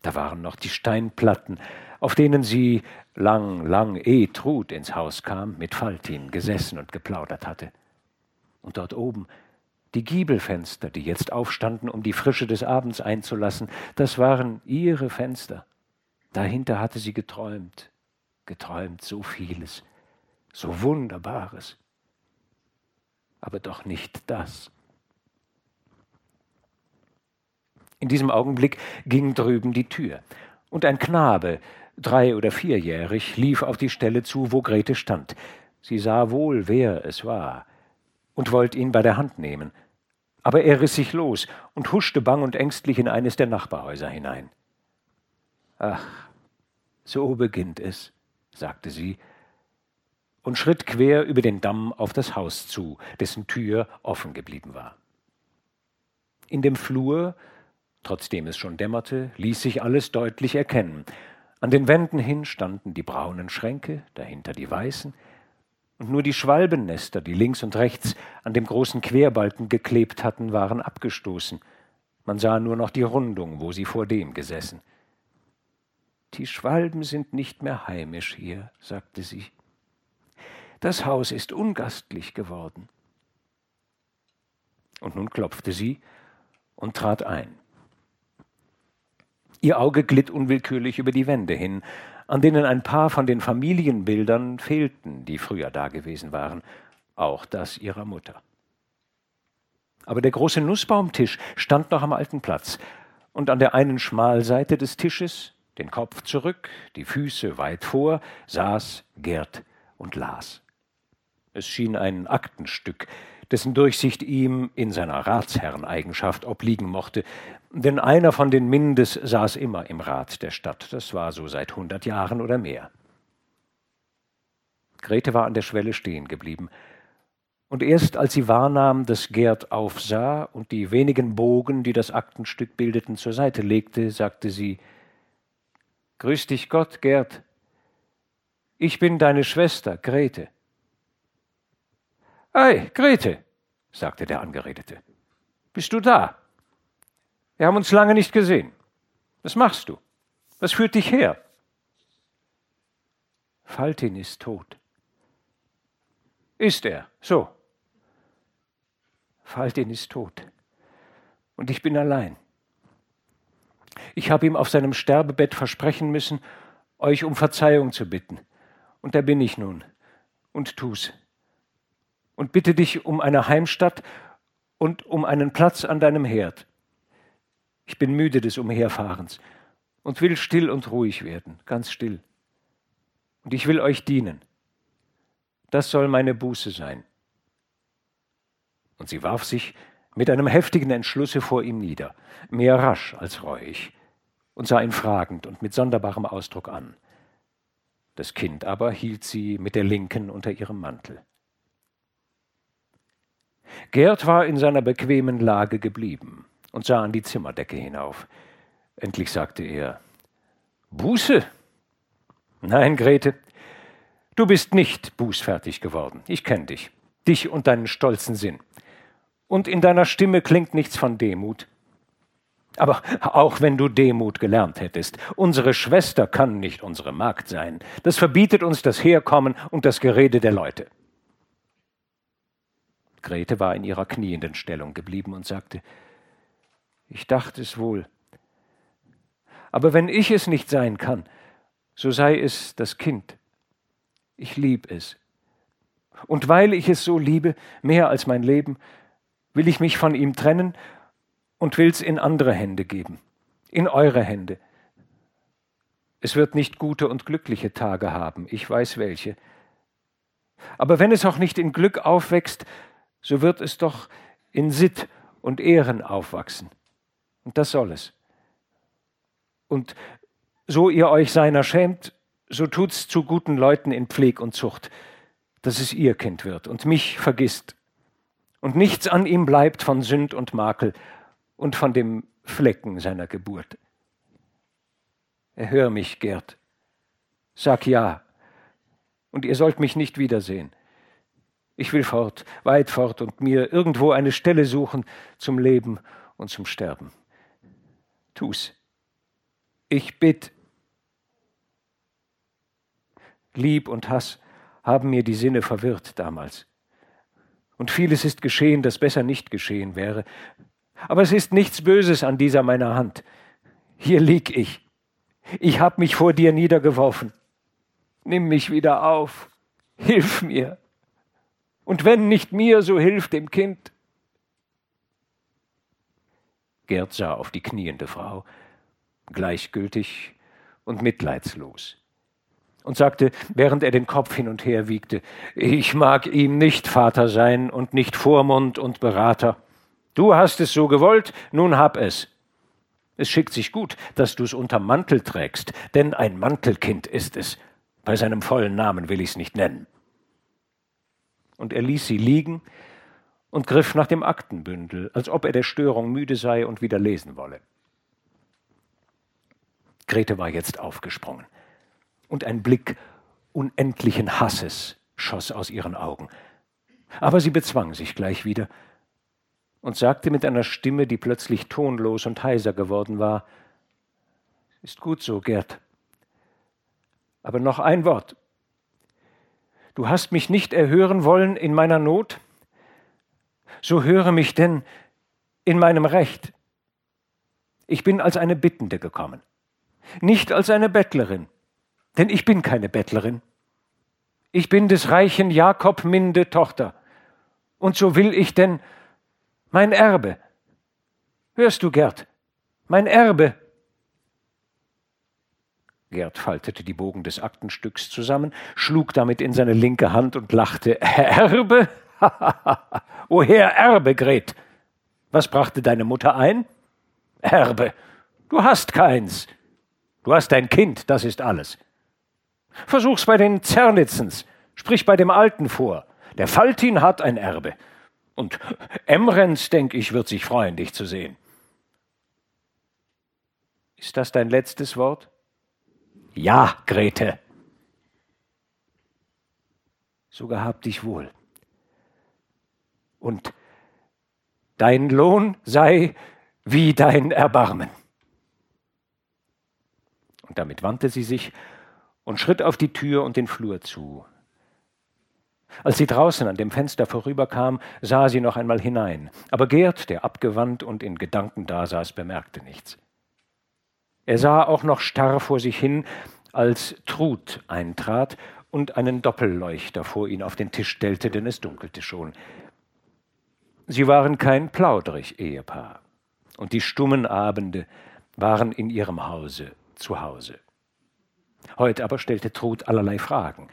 Da waren noch die Steinplatten, auf denen sie, lang, lang ehe Trud ins Haus kam, mit Faltin gesessen und geplaudert hatte. Und dort oben die Giebelfenster, die jetzt aufstanden, um die Frische des Abends einzulassen, das waren ihre Fenster. Dahinter hatte sie geträumt, geträumt so vieles, so Wunderbares. Aber doch nicht das. In diesem Augenblick ging drüben die Tür, und ein Knabe, drei oder vierjährig, lief auf die Stelle zu, wo Grete stand. Sie sah wohl, wer es war, und wollte ihn bei der Hand nehmen aber er riss sich los und huschte bang und ängstlich in eines der Nachbarhäuser hinein. Ach, so beginnt es, sagte sie und schritt quer über den Damm auf das Haus zu, dessen Tür offen geblieben war. In dem Flur Trotzdem es schon dämmerte, ließ sich alles deutlich erkennen. An den Wänden hin standen die braunen Schränke, dahinter die weißen, und nur die Schwalbennester, die links und rechts an dem großen Querbalken geklebt hatten, waren abgestoßen. Man sah nur noch die Rundung, wo sie vor dem gesessen. Die Schwalben sind nicht mehr heimisch hier, sagte sie. Das Haus ist ungastlich geworden. Und nun klopfte sie und trat ein. Ihr Auge glitt unwillkürlich über die Wände hin, an denen ein paar von den Familienbildern fehlten, die früher dagewesen waren, auch das ihrer Mutter. Aber der große Nussbaumtisch stand noch am alten Platz, und an der einen Schmalseite des Tisches, den Kopf zurück, die Füße weit vor, saß Gerd und las. Es schien ein Aktenstück, dessen Durchsicht ihm in seiner Ratsherreneigenschaft obliegen mochte, denn einer von den Mindes saß immer im Rat der Stadt, das war so seit hundert Jahren oder mehr. Grete war an der Schwelle stehen geblieben, und erst als sie wahrnahm, dass Gerd aufsah und die wenigen Bogen, die das Aktenstück bildeten, zur Seite legte, sagte sie Grüß dich Gott, Gerd. Ich bin deine Schwester, Grete. Ei, Grete, sagte der Angeredete. Bist du da? Wir haben uns lange nicht gesehen. Was machst du? Was führt dich her? Faltin ist tot. Ist er? So. Faltin ist tot. Und ich bin allein. Ich habe ihm auf seinem Sterbebett versprechen müssen, euch um Verzeihung zu bitten. Und da bin ich nun und tu's und bitte dich um eine Heimstatt und um einen Platz an deinem Herd. Ich bin müde des Umherfahrens und will still und ruhig werden, ganz still. Und ich will euch dienen. Das soll meine Buße sein. Und sie warf sich mit einem heftigen Entschlusse vor ihm nieder, mehr rasch als reuig, und sah ihn fragend und mit sonderbarem Ausdruck an. Das Kind aber hielt sie mit der linken unter ihrem Mantel. Gerd war in seiner bequemen Lage geblieben und sah an die Zimmerdecke hinauf. Endlich sagte er Buße? Nein, Grete, du bist nicht bußfertig geworden. Ich kenne dich, dich und deinen stolzen Sinn. Und in deiner Stimme klingt nichts von Demut. Aber auch wenn du Demut gelernt hättest, unsere Schwester kann nicht unsere Magd sein. Das verbietet uns das Herkommen und das Gerede der Leute. Grete war in ihrer knienden Stellung geblieben und sagte, ich dachte es wohl. Aber wenn ich es nicht sein kann, so sei es das Kind. Ich lieb es. Und weil ich es so liebe, mehr als mein Leben, will ich mich von ihm trennen und will's in andere Hände geben, in eure Hände. Es wird nicht gute und glückliche Tage haben, ich weiß welche. Aber wenn es auch nicht in Glück aufwächst, so wird es doch in Sitt und Ehren aufwachsen. Und das soll es. Und so ihr euch seiner schämt, so tut's zu guten Leuten in Pfleg und Zucht, dass es ihr Kind wird und mich vergisst und nichts an ihm bleibt von Sünd und Makel und von dem Flecken seiner Geburt. Erhör mich, Gerd. Sag ja, und ihr sollt mich nicht wiedersehen. Ich will fort, weit fort und mir irgendwo eine Stelle suchen zum Leben und zum Sterben. Tu's. Ich bitt. Lieb und Hass haben mir die Sinne verwirrt damals. Und vieles ist geschehen, das besser nicht geschehen wäre. Aber es ist nichts Böses an dieser meiner Hand. Hier lieg ich. Ich hab mich vor dir niedergeworfen. Nimm mich wieder auf. Hilf mir. Und wenn nicht mir, so hilft dem Kind. Gerd sah auf die kniende Frau, gleichgültig und mitleidslos, und sagte, während er den Kopf hin und her wiegte, ich mag ihm nicht Vater sein und nicht Vormund und Berater. Du hast es so gewollt, nun hab es. Es schickt sich gut, dass du's unterm Mantel trägst, denn ein Mantelkind ist es. Bei seinem vollen Namen will ich's nicht nennen und er ließ sie liegen und griff nach dem Aktenbündel, als ob er der Störung müde sei und wieder lesen wolle. Grete war jetzt aufgesprungen. Und ein Blick unendlichen Hasses schoss aus ihren Augen. Aber sie bezwang sich gleich wieder und sagte mit einer Stimme, die plötzlich tonlos und heiser geworden war, Ist gut so, Gerd. Aber noch ein Wort. Du hast mich nicht erhören wollen in meiner Not? So höre mich denn in meinem Recht. Ich bin als eine Bittende gekommen, nicht als eine Bettlerin, denn ich bin keine Bettlerin. Ich bin des reichen Jakob Minde Tochter, und so will ich denn mein Erbe. Hörst du, Gerd? Mein Erbe. Gerd faltete die Bogen des Aktenstücks zusammen, schlug damit in seine linke Hand und lachte. Erbe? Woher Erbe, Gret? Was brachte deine Mutter ein? Erbe. Du hast keins. Du hast ein Kind, das ist alles. Versuch's bei den Zernitzens. Sprich bei dem Alten vor. Der Faltin hat ein Erbe. Und Emrens, denk ich, wird sich freuen, dich zu sehen. Ist das dein letztes Wort? Ja, Grete. So gehabt dich wohl. Und dein Lohn sei wie dein Erbarmen. Und damit wandte sie sich und schritt auf die Tür und den Flur zu. Als sie draußen an dem Fenster vorüberkam, sah sie noch einmal hinein, aber Gerd, der abgewandt und in Gedanken dasaß, bemerkte nichts. Er sah auch noch starr vor sich hin, als Trud eintrat und einen Doppelleuchter vor ihn auf den Tisch stellte, denn es dunkelte schon. Sie waren kein plauderig Ehepaar, und die stummen Abende waren in ihrem Hause zu Hause. Heut aber stellte Trud allerlei Fragen.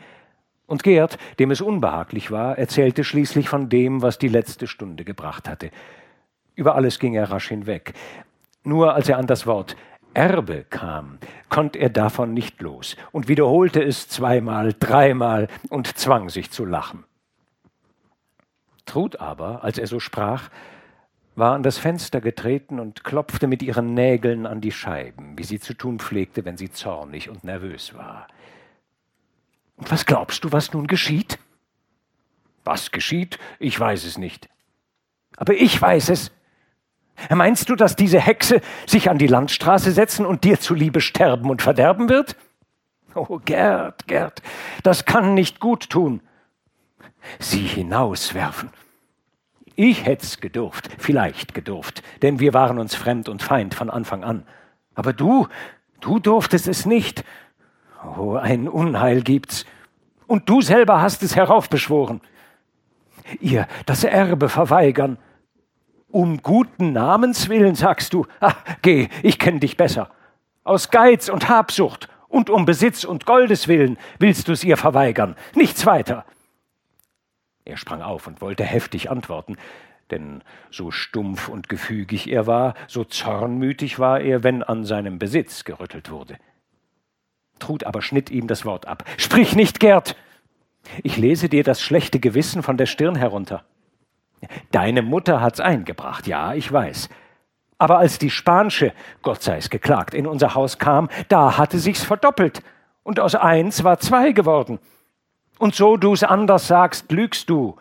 Und Gerd, dem es unbehaglich war, erzählte schließlich von dem, was die letzte Stunde gebracht hatte. Über alles ging er rasch hinweg. Nur als er an das Wort Erbe kam, konnte er davon nicht los und wiederholte es zweimal, dreimal und zwang sich zu lachen. Trud aber, als er so sprach, war an das Fenster getreten und klopfte mit ihren Nägeln an die Scheiben, wie sie zu tun pflegte, wenn sie zornig und nervös war. Und was glaubst du, was nun geschieht? Was geschieht? Ich weiß es nicht. Aber ich weiß es. Meinst du, dass diese Hexe sich an die Landstraße setzen und dir zuliebe sterben und verderben wird? Oh, Gerd, Gerd, das kann nicht gut tun. Sie hinauswerfen. Ich hätt's gedurft, vielleicht gedurft, denn wir waren uns fremd und Feind von Anfang an. Aber du, du durftest es nicht, Oh, ein Unheil gibt's. Und du selber hast es heraufbeschworen. Ihr das Erbe verweigern. Um guten Namens willen, sagst du. Ach, geh, ich kenn dich besser. Aus Geiz und Habsucht und um Besitz und Goldes willen willst du's ihr verweigern. Nichts weiter. Er sprang auf und wollte heftig antworten, denn so stumpf und gefügig er war, so zornmütig war er, wenn an seinem Besitz gerüttelt wurde. Trud aber schnitt ihm das Wort ab. Sprich nicht, Gerd! Ich lese dir das schlechte Gewissen von der Stirn herunter. Deine Mutter hat's eingebracht, ja, ich weiß. Aber als die Spansche, Gott sei es geklagt, in unser Haus kam, da hatte sich's verdoppelt. Und aus eins war zwei geworden. Und so du's anders sagst, lügst du.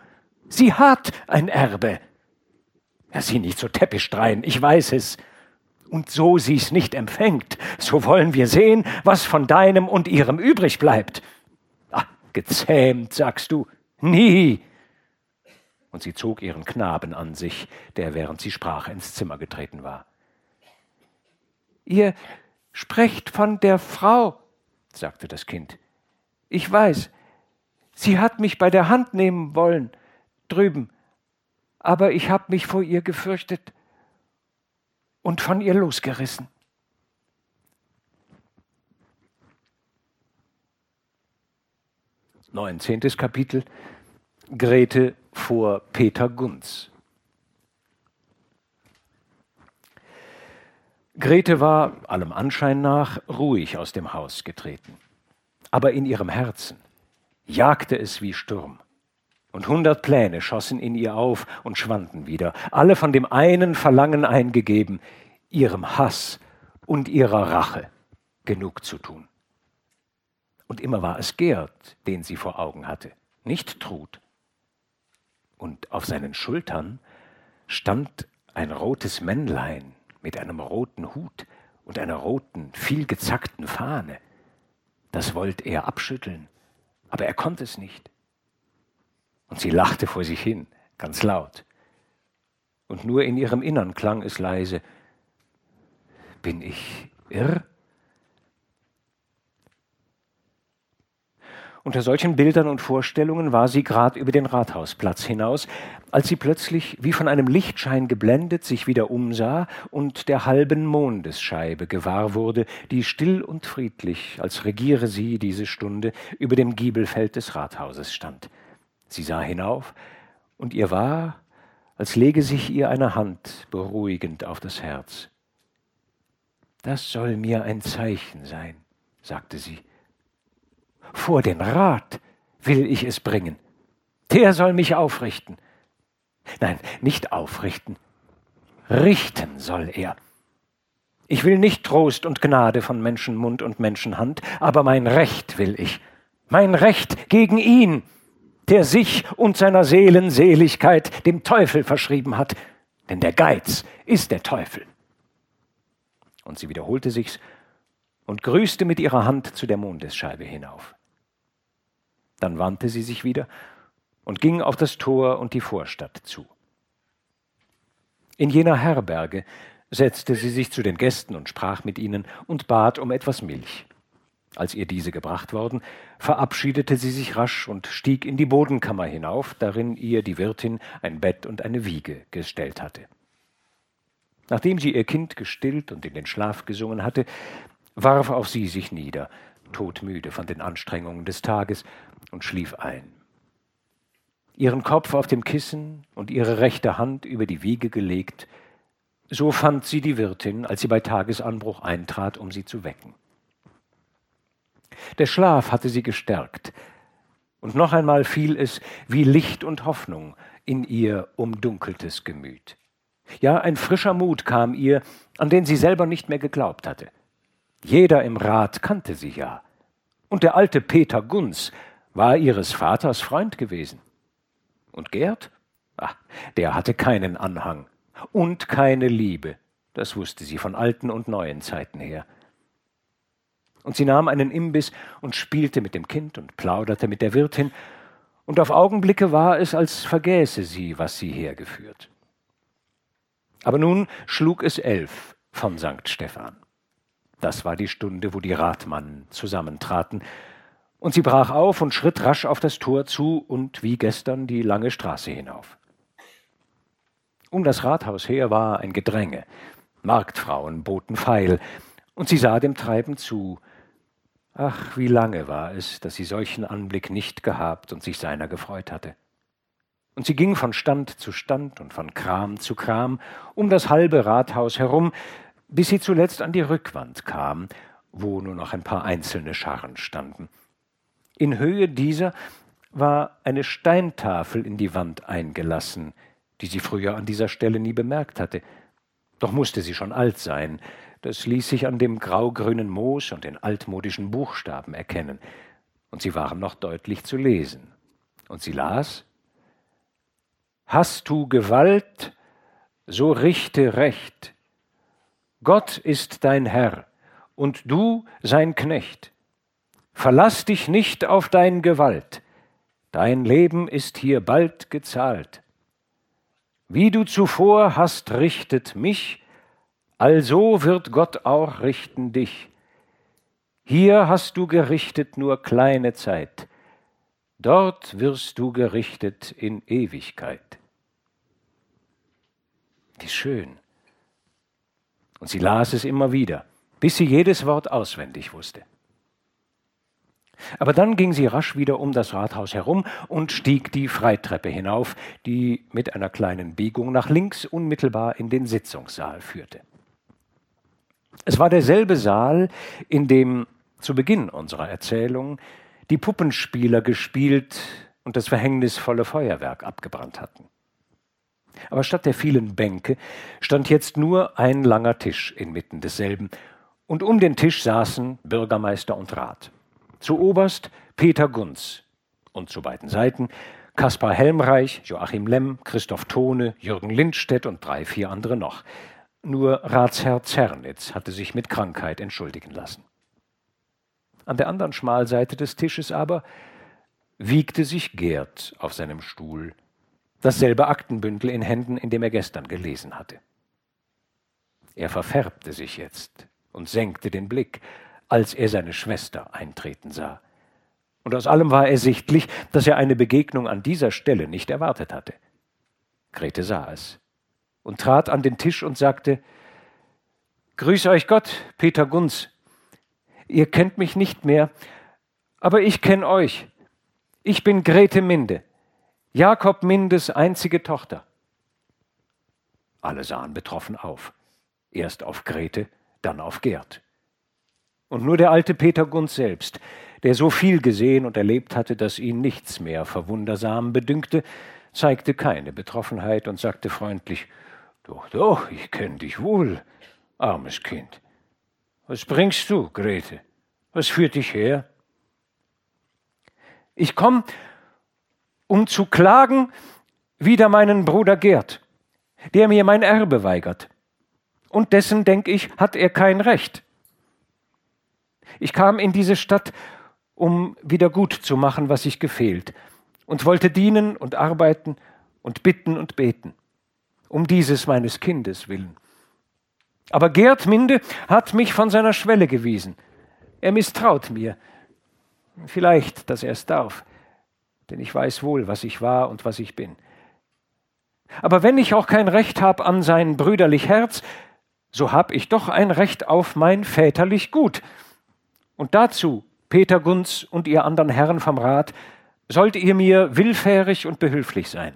Sie hat ein Erbe. Ja, sieh nicht so täppisch drein, ich weiß es und so sie's nicht empfängt, so wollen wir sehen, was von deinem und ihrem übrig bleibt. Ah, gezähmt, sagst du. Nie. Und sie zog ihren Knaben an sich, der während sie sprach ins Zimmer getreten war. Ihr sprecht von der Frau, sagte das Kind. Ich weiß, sie hat mich bei der Hand nehmen wollen, drüben, aber ich hab mich vor ihr gefürchtet und von ihr losgerissen. Neunzehntes Kapitel Grete vor Peter Gunz. Grete war, allem Anschein nach, ruhig aus dem Haus getreten. Aber in ihrem Herzen jagte es wie Sturm. Und hundert Pläne schossen in ihr auf und schwanden wieder, alle von dem einen Verlangen eingegeben, ihrem Hass und ihrer Rache. genug zu tun. Und immer war es Gerd, den sie vor Augen hatte, nicht Trud. Und auf seinen Schultern stand ein rotes Männlein mit einem roten Hut und einer roten, vielgezackten Fahne. Das wollte er abschütteln, aber er konnte es nicht. Und sie lachte vor sich hin, ganz laut. Und nur in ihrem Innern klang es leise, bin ich irr? Unter solchen Bildern und Vorstellungen war sie grad über den Rathausplatz hinaus, als sie plötzlich wie von einem Lichtschein geblendet sich wieder umsah und der halben Mondesscheibe gewahr wurde, die still und friedlich, als regiere sie diese Stunde, über dem Giebelfeld des Rathauses stand. Sie sah hinauf, und ihr war, als lege sich ihr eine Hand beruhigend auf das Herz. Das soll mir ein Zeichen sein, sagte sie vor den Rat will ich es bringen. Der soll mich aufrichten. Nein, nicht aufrichten. Richten soll er. Ich will nicht Trost und Gnade von Menschenmund und Menschenhand, aber mein Recht will ich. Mein Recht gegen ihn, der sich und seiner Seelen Seligkeit dem Teufel verschrieben hat. Denn der Geiz ist der Teufel. Und sie wiederholte sich's und grüßte mit ihrer Hand zu der Mondesscheibe hinauf. Dann wandte sie sich wieder und ging auf das Tor und die Vorstadt zu. In jener Herberge setzte sie sich zu den Gästen und sprach mit ihnen und bat um etwas Milch. Als ihr diese gebracht worden, verabschiedete sie sich rasch und stieg in die Bodenkammer hinauf, darin ihr die Wirtin ein Bett und eine Wiege gestellt hatte. Nachdem sie ihr Kind gestillt und in den Schlaf gesungen hatte, warf auch sie sich nieder, todmüde von den Anstrengungen des Tages, und schlief ein. Ihren Kopf auf dem Kissen und ihre rechte Hand über die Wiege gelegt, so fand sie die Wirtin, als sie bei Tagesanbruch eintrat, um sie zu wecken. Der Schlaf hatte sie gestärkt, und noch einmal fiel es wie Licht und Hoffnung in ihr umdunkeltes Gemüt. Ja, ein frischer Mut kam ihr, an den sie selber nicht mehr geglaubt hatte. Jeder im Rat kannte sie ja. Und der alte Peter Gunz war ihres Vaters Freund gewesen. Und Gerd? Ach, der hatte keinen Anhang und keine Liebe. Das wusste sie von alten und neuen Zeiten her. Und sie nahm einen Imbiss und spielte mit dem Kind und plauderte mit der Wirtin, und auf Augenblicke war es, als vergäße sie, was sie hergeführt. Aber nun schlug es elf von St. Stephan. Das war die Stunde, wo die Ratmannen zusammentraten, und sie brach auf und schritt rasch auf das Tor zu und wie gestern die lange Straße hinauf. Um das Rathaus her war ein Gedränge. Marktfrauen boten feil, und sie sah dem Treiben zu. Ach, wie lange war es, dass sie solchen Anblick nicht gehabt und sich seiner gefreut hatte. Und sie ging von Stand zu Stand und von Kram zu Kram um das halbe Rathaus herum, bis sie zuletzt an die Rückwand kam, wo nur noch ein paar einzelne Scharren standen. In Höhe dieser war eine Steintafel in die Wand eingelassen, die sie früher an dieser Stelle nie bemerkt hatte. Doch musste sie schon alt sein, das ließ sich an dem graugrünen Moos und den altmodischen Buchstaben erkennen, und sie waren noch deutlich zu lesen. Und sie las Hast du Gewalt, so richte Recht. Gott ist dein Herr, und du sein Knecht. Verlass dich nicht auf dein Gewalt, dein Leben ist hier bald gezahlt. Wie du zuvor hast richtet mich, also wird Gott auch richten dich. Hier hast du gerichtet nur kleine Zeit, dort wirst du gerichtet in Ewigkeit. Wie schön. Und sie las es immer wieder, bis sie jedes Wort auswendig wusste. Aber dann ging sie rasch wieder um das Rathaus herum und stieg die Freitreppe hinauf, die mit einer kleinen Biegung nach links unmittelbar in den Sitzungssaal führte. Es war derselbe Saal, in dem zu Beginn unserer Erzählung die Puppenspieler gespielt und das verhängnisvolle Feuerwerk abgebrannt hatten. Aber statt der vielen Bänke stand jetzt nur ein langer Tisch inmitten desselben Und um den Tisch saßen Bürgermeister und Rat. Zu oberst Peter Gunz und zu beiden Seiten Kaspar Helmreich, Joachim Lemm, Christoph Tone, Jürgen Lindstedt und drei, vier andere noch. Nur Ratsherr Zernitz hatte sich mit Krankheit entschuldigen lassen. An der anderen Schmalseite des Tisches aber wiegte sich Gerd auf seinem Stuhl, dasselbe Aktenbündel in Händen, in dem er gestern gelesen hatte. Er verfärbte sich jetzt und senkte den Blick, als er seine Schwester eintreten sah. Und aus allem war ersichtlich, dass er eine Begegnung an dieser Stelle nicht erwartet hatte. Grete sah es und trat an den Tisch und sagte Grüß euch Gott, Peter Gunz. Ihr kennt mich nicht mehr, aber ich kenn euch. Ich bin Grete Minde, Jakob Mindes einzige Tochter. Alle sahen betroffen auf. Erst auf Grete, dann auf Gerd. Und nur der alte Peter Gunz selbst, der so viel gesehen und erlebt hatte, dass ihn nichts mehr verwundersam bedünkte, zeigte keine Betroffenheit und sagte freundlich Doch, doch, ich kenn dich wohl, armes Kind. Was bringst du, Grete? Was führt dich her? Ich komme, um zu klagen wider meinen Bruder Gerd, der mir mein Erbe weigert. Und dessen, denk ich, hat er kein Recht. Ich kam in diese Stadt, um wieder gut zu machen, was ich gefehlt, und wollte dienen und arbeiten und bitten und beten, um dieses meines Kindes willen. Aber Gerd Minde hat mich von seiner Schwelle gewiesen. Er misstraut mir, Vielleicht, dass er es darf, denn ich weiß wohl, was ich war und was ich bin. Aber wenn ich auch kein Recht habe an sein brüderlich Herz, so hab ich doch ein Recht auf mein väterlich Gut. Und dazu, Peter Gunz und ihr anderen Herren vom Rat, sollt ihr mir willfährig und behülflich sein.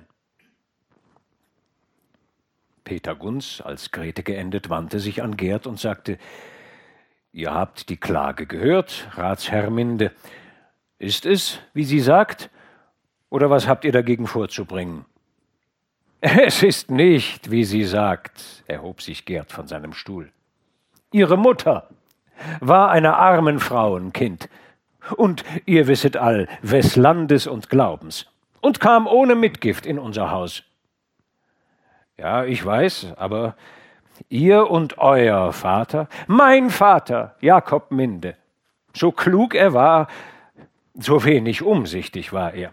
Peter Gunz, als Grete geendet, wandte sich an Gerd und sagte, Ihr habt die Klage gehört, Ratsherr Minde. Ist es, wie sie sagt, oder was habt ihr dagegen vorzubringen? Es ist nicht, wie sie sagt, erhob sich Gerd von seinem Stuhl. Ihre Mutter war einer armen Frauenkind, und ihr wisset all, wes Landes und Glaubens, und kam ohne Mitgift in unser Haus. Ja, ich weiß, aber ihr und euer Vater, mein Vater, Jakob Minde, so klug er war, so wenig umsichtig war er.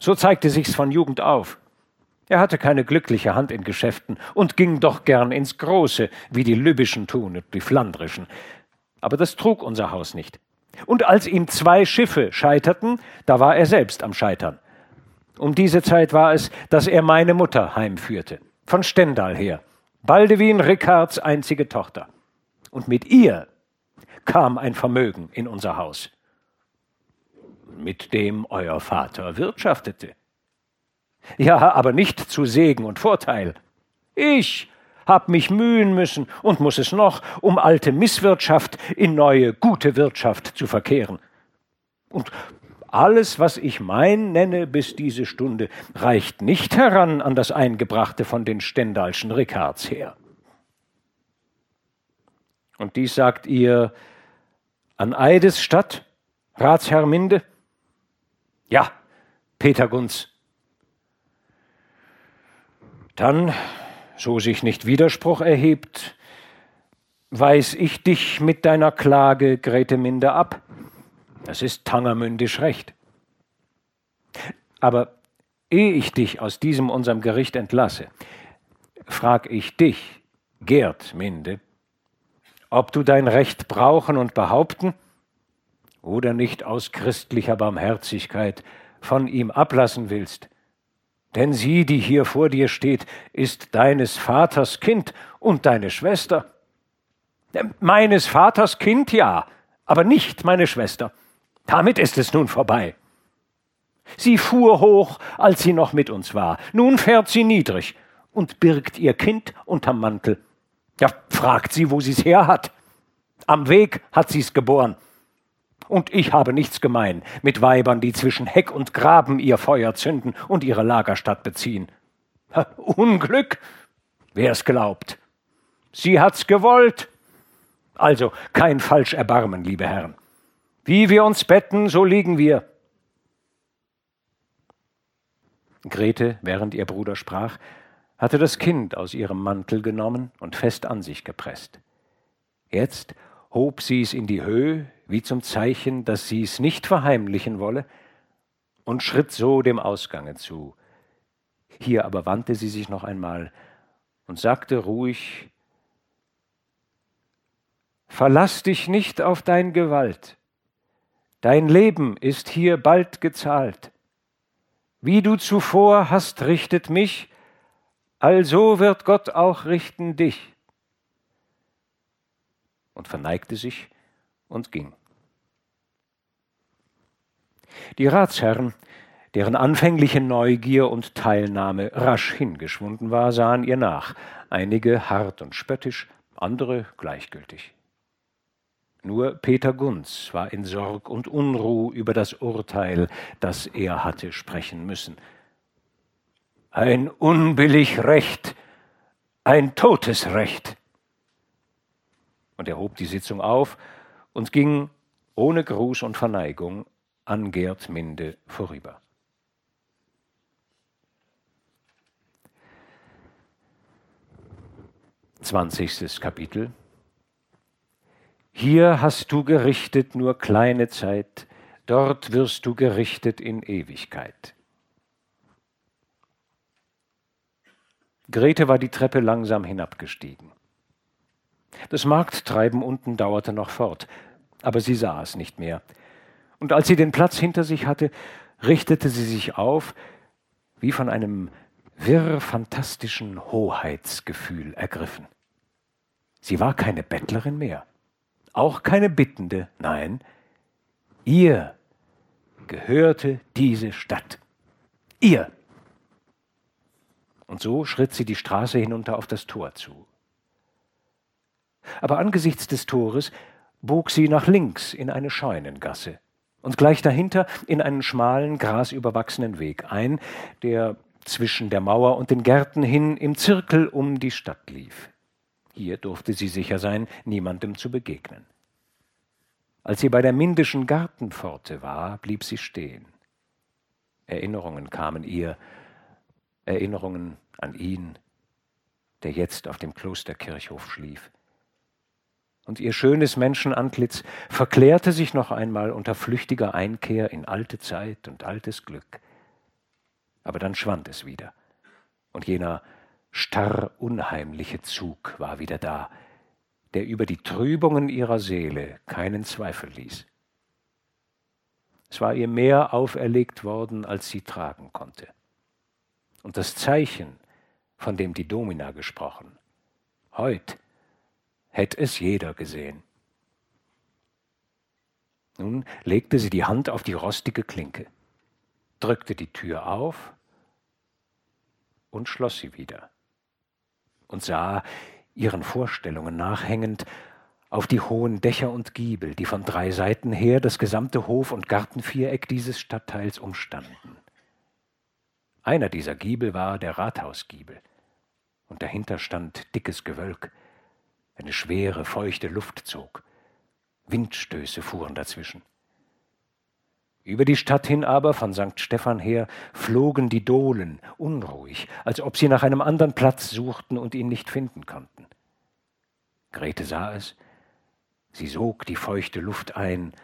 So zeigte sich's von Jugend auf. Er hatte keine glückliche Hand in Geschäften und ging doch gern ins Große, wie die Lübischen tun und die Flandrischen. Aber das trug unser Haus nicht. Und als ihm zwei Schiffe scheiterten, da war er selbst am Scheitern. Um diese Zeit war es, dass er meine Mutter heimführte, von Stendal her, Baldewin Rickards einzige Tochter. Und mit ihr kam ein Vermögen in unser Haus mit dem euer Vater wirtschaftete. Ja, aber nicht zu Segen und Vorteil. Ich hab mich mühen müssen und muss es noch, um alte Misswirtschaft in neue gute Wirtschaft zu verkehren. Und alles, was ich mein nenne bis diese Stunde, reicht nicht heran an das Eingebrachte von den Stendalschen Rickards her. Und dies sagt ihr an Eides Stadt, Ratsherr Minde? Ja, Peter Gunz. Dann, so sich nicht Widerspruch erhebt, weis ich dich mit deiner Klage, Grete Minde, ab. Das ist tangermündisch recht. Aber ehe ich dich aus diesem unserem Gericht entlasse, frag ich dich, Gerd Minde, ob du dein Recht brauchen und behaupten oder nicht aus christlicher Barmherzigkeit von ihm ablassen willst. Denn sie, die hier vor dir steht, ist deines Vaters Kind und deine Schwester. Meines Vaters Kind ja, aber nicht meine Schwester. Damit ist es nun vorbei. Sie fuhr hoch, als sie noch mit uns war. Nun fährt sie niedrig und birgt ihr Kind unterm Mantel. Ja, fragt sie, wo sie's her hat. Am Weg hat sie's geboren. Und ich habe nichts gemein mit Weibern, die zwischen Heck und Graben ihr Feuer zünden und ihre Lagerstadt beziehen. Unglück? Wer es glaubt. Sie hat's gewollt. Also kein falsch Erbarmen, liebe Herren. Wie wir uns betten, so liegen wir. Grete, während ihr Bruder sprach, hatte das Kind aus ihrem Mantel genommen und fest an sich gepresst. Jetzt hob sie es in die Höhe, wie zum Zeichen, dass sie es nicht verheimlichen wolle, und schritt so dem Ausgange zu. Hier aber wandte sie sich noch einmal und sagte ruhig Verlass dich nicht auf dein Gewalt. Dein Leben ist hier bald gezahlt. Wie du zuvor hast richtet mich, also wird Gott auch richten dich. Und verneigte sich und ging. Die Ratsherren, deren anfängliche Neugier und Teilnahme rasch hingeschwunden war, sahen ihr nach, einige hart und spöttisch, andere gleichgültig. Nur Peter Gunz war in Sorg und Unruh über das Urteil, das er hatte sprechen müssen. Ein unbillig Recht, ein totes Recht. Und er hob die Sitzung auf und ging ohne Gruß und Verneigung an Gerd Minde vorüber. Zwanzigstes Kapitel hier hast du gerichtet nur kleine Zeit, dort wirst du gerichtet in Ewigkeit. Grete war die Treppe langsam hinabgestiegen. Das Markttreiben unten dauerte noch fort, aber sie sah es nicht mehr. Und als sie den Platz hinter sich hatte, richtete sie sich auf, wie von einem wirr fantastischen Hoheitsgefühl ergriffen. Sie war keine Bettlerin mehr auch keine Bittende, nein, ihr gehörte diese Stadt. Ihr. Und so schritt sie die Straße hinunter auf das Tor zu. Aber angesichts des Tores bog sie nach links in eine Scheunengasse und gleich dahinter in einen schmalen, grasüberwachsenen Weg ein, der zwischen der Mauer und den Gärten hin im Zirkel um die Stadt lief. Hier durfte sie sicher sein, niemandem zu begegnen. Als sie bei der Mindischen Gartenpforte war, blieb sie stehen. Erinnerungen kamen ihr, Erinnerungen an ihn, der jetzt auf dem Klosterkirchhof schlief. Und ihr schönes Menschenantlitz verklärte sich noch einmal unter flüchtiger Einkehr in alte Zeit und altes Glück. Aber dann schwand es wieder, und jener starr unheimliche Zug war wieder da, der über die Trübungen ihrer Seele keinen Zweifel ließ. Es war ihr mehr auferlegt worden, als sie tragen konnte. Und das Zeichen, von dem die Domina gesprochen, heut hätte es jeder gesehen. Nun legte sie die Hand auf die rostige Klinke, drückte die Tür auf und schloss sie wieder und sah, ihren Vorstellungen nachhängend, auf die hohen Dächer und Giebel, die von drei Seiten her das gesamte Hof- und Gartenviereck dieses Stadtteils umstanden. Einer dieser Giebel war der Rathausgiebel, und dahinter stand dickes Gewölk. Eine schwere, feuchte Luft zog. Windstöße fuhren dazwischen. Über die Stadt hin aber, von St. Stephan her, flogen die Dohlen, unruhig, als ob sie nach einem anderen Platz suchten und ihn nicht finden konnten. Grete sah es, sie sog die feuchte Luft ein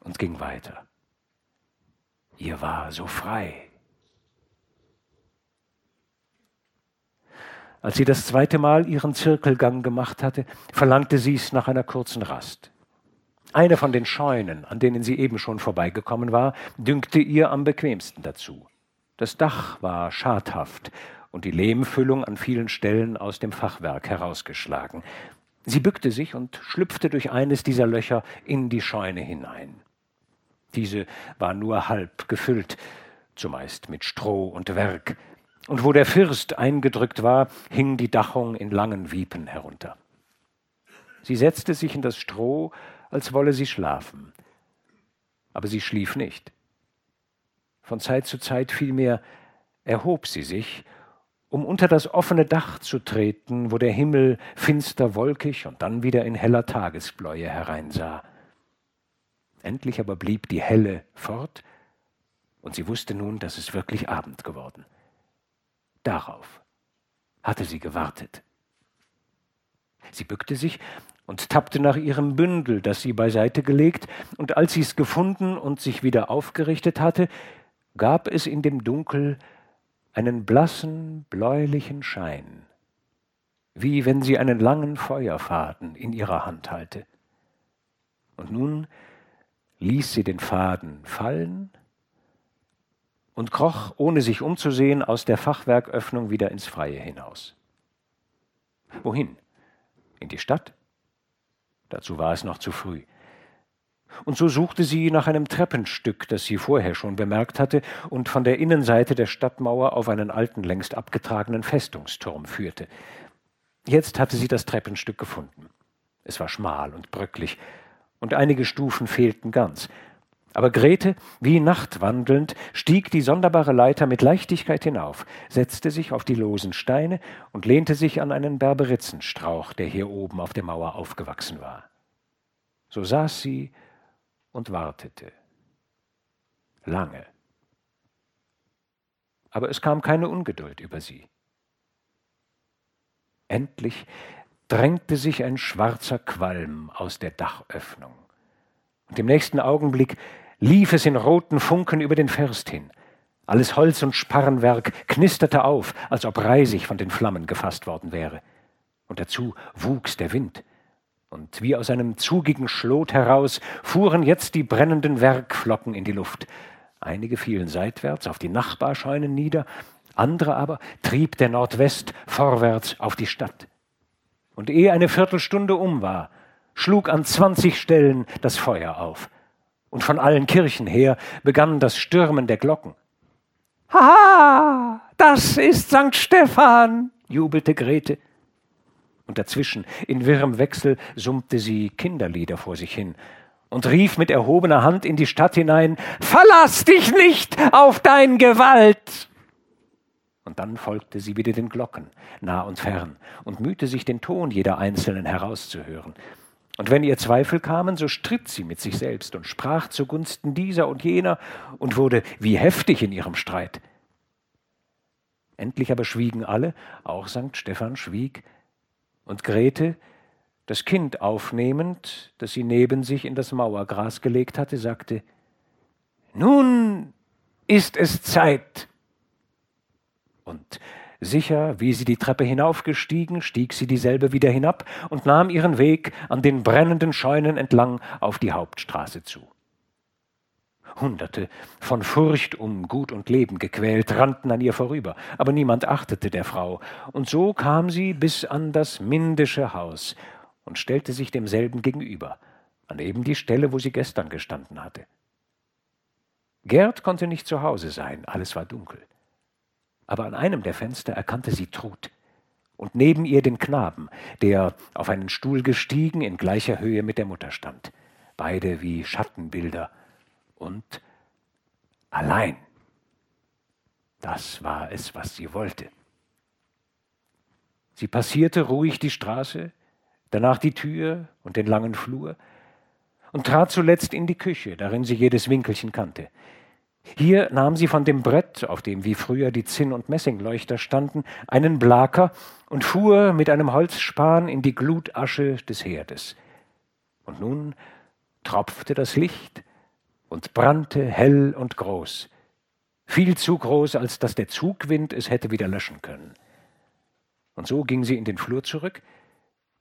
und ging weiter. Ihr war so frei. Als sie das zweite Mal ihren Zirkelgang gemacht hatte, verlangte sie es nach einer kurzen Rast. Eine von den Scheunen, an denen sie eben schon vorbeigekommen war, dünkte ihr am bequemsten dazu. Das Dach war schadhaft und die Lehmfüllung an vielen Stellen aus dem Fachwerk herausgeschlagen. Sie bückte sich und schlüpfte durch eines dieser Löcher in die Scheune hinein. Diese war nur halb gefüllt, zumeist mit Stroh und Werk, und wo der First eingedrückt war, hing die Dachung in langen Wiepen herunter. Sie setzte sich in das Stroh als wolle sie schlafen. Aber sie schlief nicht. Von Zeit zu Zeit vielmehr erhob sie sich, um unter das offene Dach zu treten, wo der Himmel finster wolkig und dann wieder in heller Tagesbläue hereinsah. Endlich aber blieb die Helle fort, und sie wusste nun, dass es wirklich Abend geworden. Darauf hatte sie gewartet. Sie bückte sich und tappte nach ihrem Bündel, das sie beiseite gelegt, und als sie es gefunden und sich wieder aufgerichtet hatte, gab es in dem Dunkel einen blassen, bläulichen Schein, wie wenn sie einen langen Feuerfaden in ihrer Hand halte. Und nun ließ sie den Faden fallen und kroch, ohne sich umzusehen, aus der Fachwerköffnung wieder ins Freie hinaus. Wohin? In die Stadt? Dazu war es noch zu früh. Und so suchte sie nach einem Treppenstück, das sie vorher schon bemerkt hatte und von der Innenseite der Stadtmauer auf einen alten, längst abgetragenen Festungsturm führte. Jetzt hatte sie das Treppenstück gefunden. Es war schmal und bröcklich, und einige Stufen fehlten ganz. Aber Grete, wie nachtwandelnd, stieg die sonderbare Leiter mit Leichtigkeit hinauf, setzte sich auf die losen Steine und lehnte sich an einen Berberitzenstrauch, der hier oben auf der Mauer aufgewachsen war. So saß sie und wartete. Lange. Aber es kam keine Ungeduld über sie. Endlich drängte sich ein schwarzer Qualm aus der Dachöffnung. Und im nächsten Augenblick lief es in roten Funken über den First hin. Alles Holz und Sparrenwerk knisterte auf, als ob Reisig von den Flammen gefasst worden wäre. Und dazu wuchs der Wind. Und wie aus einem zugigen Schlot heraus fuhren jetzt die brennenden Werkflocken in die Luft. Einige fielen seitwärts auf die Nachbarscheunen nieder, andere aber trieb der Nordwest vorwärts auf die Stadt. Und ehe eine Viertelstunde um war, schlug an zwanzig Stellen das Feuer auf und von allen Kirchen her begann das Stürmen der Glocken. Ha, das ist St. Stephan, jubelte Grete. Und dazwischen, in wirrem Wechsel, summte sie Kinderlieder vor sich hin und rief mit erhobener Hand in die Stadt hinein, Verlass dich nicht auf dein Gewalt! Und dann folgte sie wieder den Glocken, nah und fern, und mühte sich den Ton jeder einzelnen herauszuhören. Und wenn ihr Zweifel kamen, so stritt sie mit sich selbst und sprach zugunsten dieser und jener und wurde wie heftig in ihrem Streit. Endlich aber schwiegen alle, auch St. Stephan schwieg, und Grete, das Kind aufnehmend, das sie neben sich in das Mauergras gelegt hatte, sagte, Nun ist es Zeit. Und Sicher, wie sie die Treppe hinaufgestiegen, stieg sie dieselbe wieder hinab und nahm ihren Weg an den brennenden Scheunen entlang auf die Hauptstraße zu. Hunderte, von Furcht um Gut und Leben gequält, rannten an ihr vorüber, aber niemand achtete der Frau, und so kam sie bis an das mindische Haus und stellte sich demselben gegenüber, an eben die Stelle, wo sie gestern gestanden hatte. Gerd konnte nicht zu Hause sein, alles war dunkel aber an einem der Fenster erkannte sie Trud und neben ihr den Knaben, der auf einen Stuhl gestiegen in gleicher Höhe mit der Mutter stand, beide wie Schattenbilder und allein. Das war es, was sie wollte. Sie passierte ruhig die Straße, danach die Tür und den langen Flur und trat zuletzt in die Küche, darin sie jedes Winkelchen kannte. Hier nahm sie von dem Brett, auf dem wie früher die Zinn- und Messingleuchter standen, einen Blaker und fuhr mit einem Holzspan in die Glutasche des Herdes. Und nun tropfte das Licht und brannte hell und groß, viel zu groß, als dass der Zugwind es hätte wieder löschen können. Und so ging sie in den Flur zurück,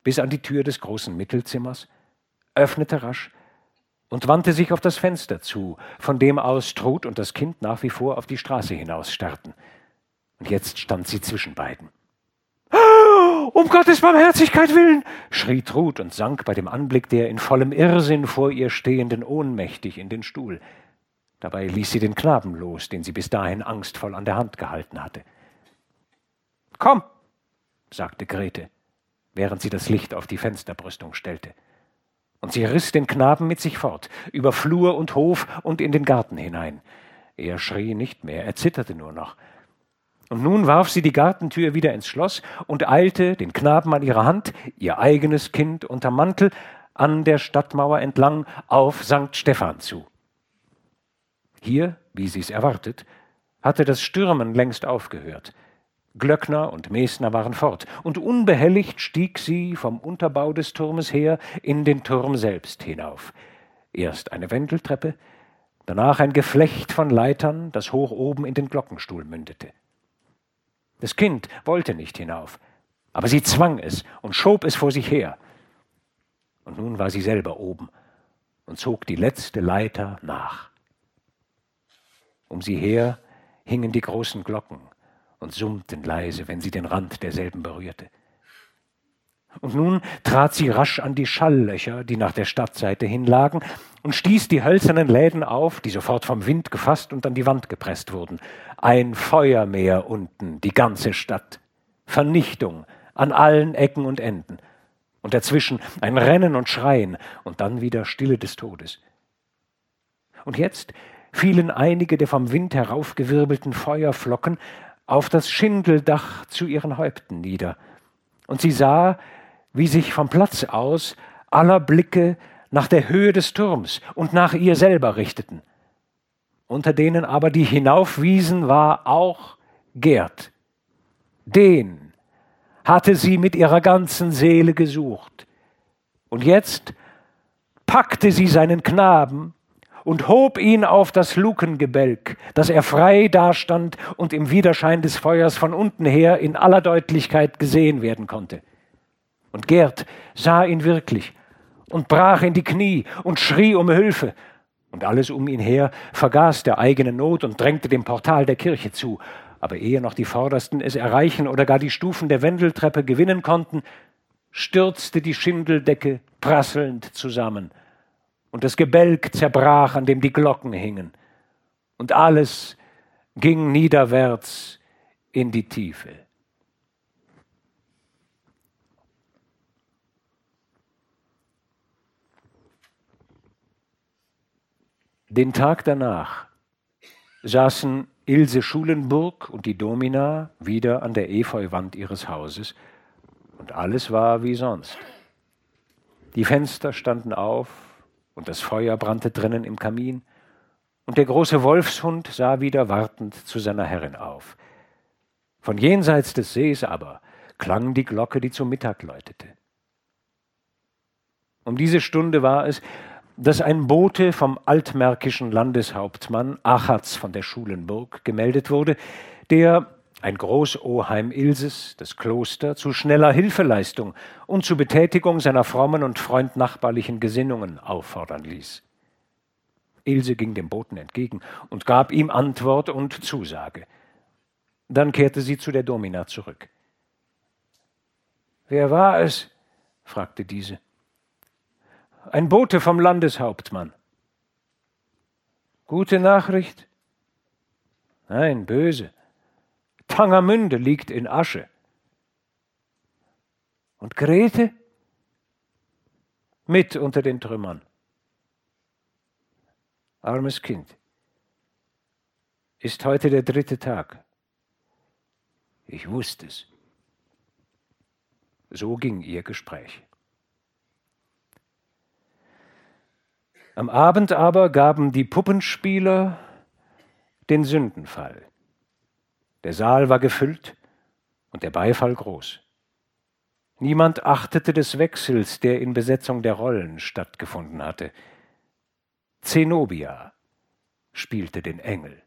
bis an die Tür des großen Mittelzimmers, öffnete rasch und wandte sich auf das Fenster zu, von dem aus Trud und das Kind nach wie vor auf die Straße hinaus starrten. Und jetzt stand sie zwischen beiden. Um Gottes Barmherzigkeit willen! schrie Trud und sank bei dem Anblick der in vollem Irrsinn vor ihr stehenden ohnmächtig in den Stuhl. Dabei ließ sie den Knaben los, den sie bis dahin angstvoll an der Hand gehalten hatte. Komm, sagte Grete, während sie das Licht auf die Fensterbrüstung stellte. Und sie riss den Knaben mit sich fort, über Flur und Hof und in den Garten hinein. Er schrie nicht mehr, er zitterte nur noch. Und nun warf sie die Gartentür wieder ins Schloss und eilte, den Knaben an ihrer Hand, ihr eigenes Kind unter Mantel, an der Stadtmauer entlang auf St. Stephan zu. Hier, wie sie es erwartet, hatte das Stürmen längst aufgehört. Glöckner und Mesner waren fort, und unbehelligt stieg sie vom Unterbau des Turmes her in den Turm selbst hinauf. Erst eine Wendeltreppe, danach ein Geflecht von Leitern, das hoch oben in den Glockenstuhl mündete. Das Kind wollte nicht hinauf, aber sie zwang es und schob es vor sich her. Und nun war sie selber oben und zog die letzte Leiter nach. Um sie her hingen die großen Glocken und summten leise, wenn sie den Rand derselben berührte. Und nun trat sie rasch an die Schalllöcher, die nach der Stadtseite hinlagen, und stieß die hölzernen Läden auf, die sofort vom Wind gefasst und an die Wand gepresst wurden. Ein Feuermeer unten, die ganze Stadt. Vernichtung an allen Ecken und Enden. Und dazwischen ein Rennen und Schreien und dann wieder Stille des Todes. Und jetzt fielen einige der vom Wind heraufgewirbelten Feuerflocken auf das Schindeldach zu ihren Häupten nieder. Und sie sah, wie sich vom Platz aus aller Blicke nach der Höhe des Turms und nach ihr selber richteten. Unter denen aber, die hinaufwiesen, war auch Gerd. Den hatte sie mit ihrer ganzen Seele gesucht. Und jetzt packte sie seinen Knaben und hob ihn auf das Lukengebälk, dass er frei dastand und im Widerschein des Feuers von unten her in aller Deutlichkeit gesehen werden konnte. Und Gerd sah ihn wirklich und brach in die Knie und schrie um Hilfe. Und alles um ihn her vergaß der eigene Not und drängte dem Portal der Kirche zu. Aber ehe noch die Vordersten es erreichen oder gar die Stufen der Wendeltreppe gewinnen konnten, stürzte die Schindeldecke prasselnd zusammen und das Gebälk zerbrach, an dem die Glocken hingen, und alles ging niederwärts in die Tiefe. Den Tag danach saßen Ilse Schulenburg und die Domina wieder an der Efeuwand ihres Hauses, und alles war wie sonst. Die Fenster standen auf, und das Feuer brannte drinnen im Kamin, und der große Wolfshund sah wieder wartend zu seiner Herrin auf. Von jenseits des Sees aber klang die Glocke, die zum Mittag läutete. Um diese Stunde war es, dass ein Bote vom altmärkischen Landeshauptmann Achatz von der Schulenburg gemeldet wurde, der ein Großoheim Ilses, das Kloster, zu schneller Hilfeleistung und zur Betätigung seiner frommen und freundnachbarlichen Gesinnungen auffordern ließ. Ilse ging dem Boten entgegen und gab ihm Antwort und Zusage. Dann kehrte sie zu der Domina zurück. Wer war es? fragte diese. Ein Bote vom Landeshauptmann. Gute Nachricht? Nein, böse. Tangermünde liegt in Asche. Und Grete? Mit unter den Trümmern. Armes Kind. Ist heute der dritte Tag. Ich wusste es. So ging ihr Gespräch. Am Abend aber gaben die Puppenspieler den Sündenfall. Der Saal war gefüllt und der Beifall groß. Niemand achtete des Wechsels, der in Besetzung der Rollen stattgefunden hatte. Zenobia spielte den Engel.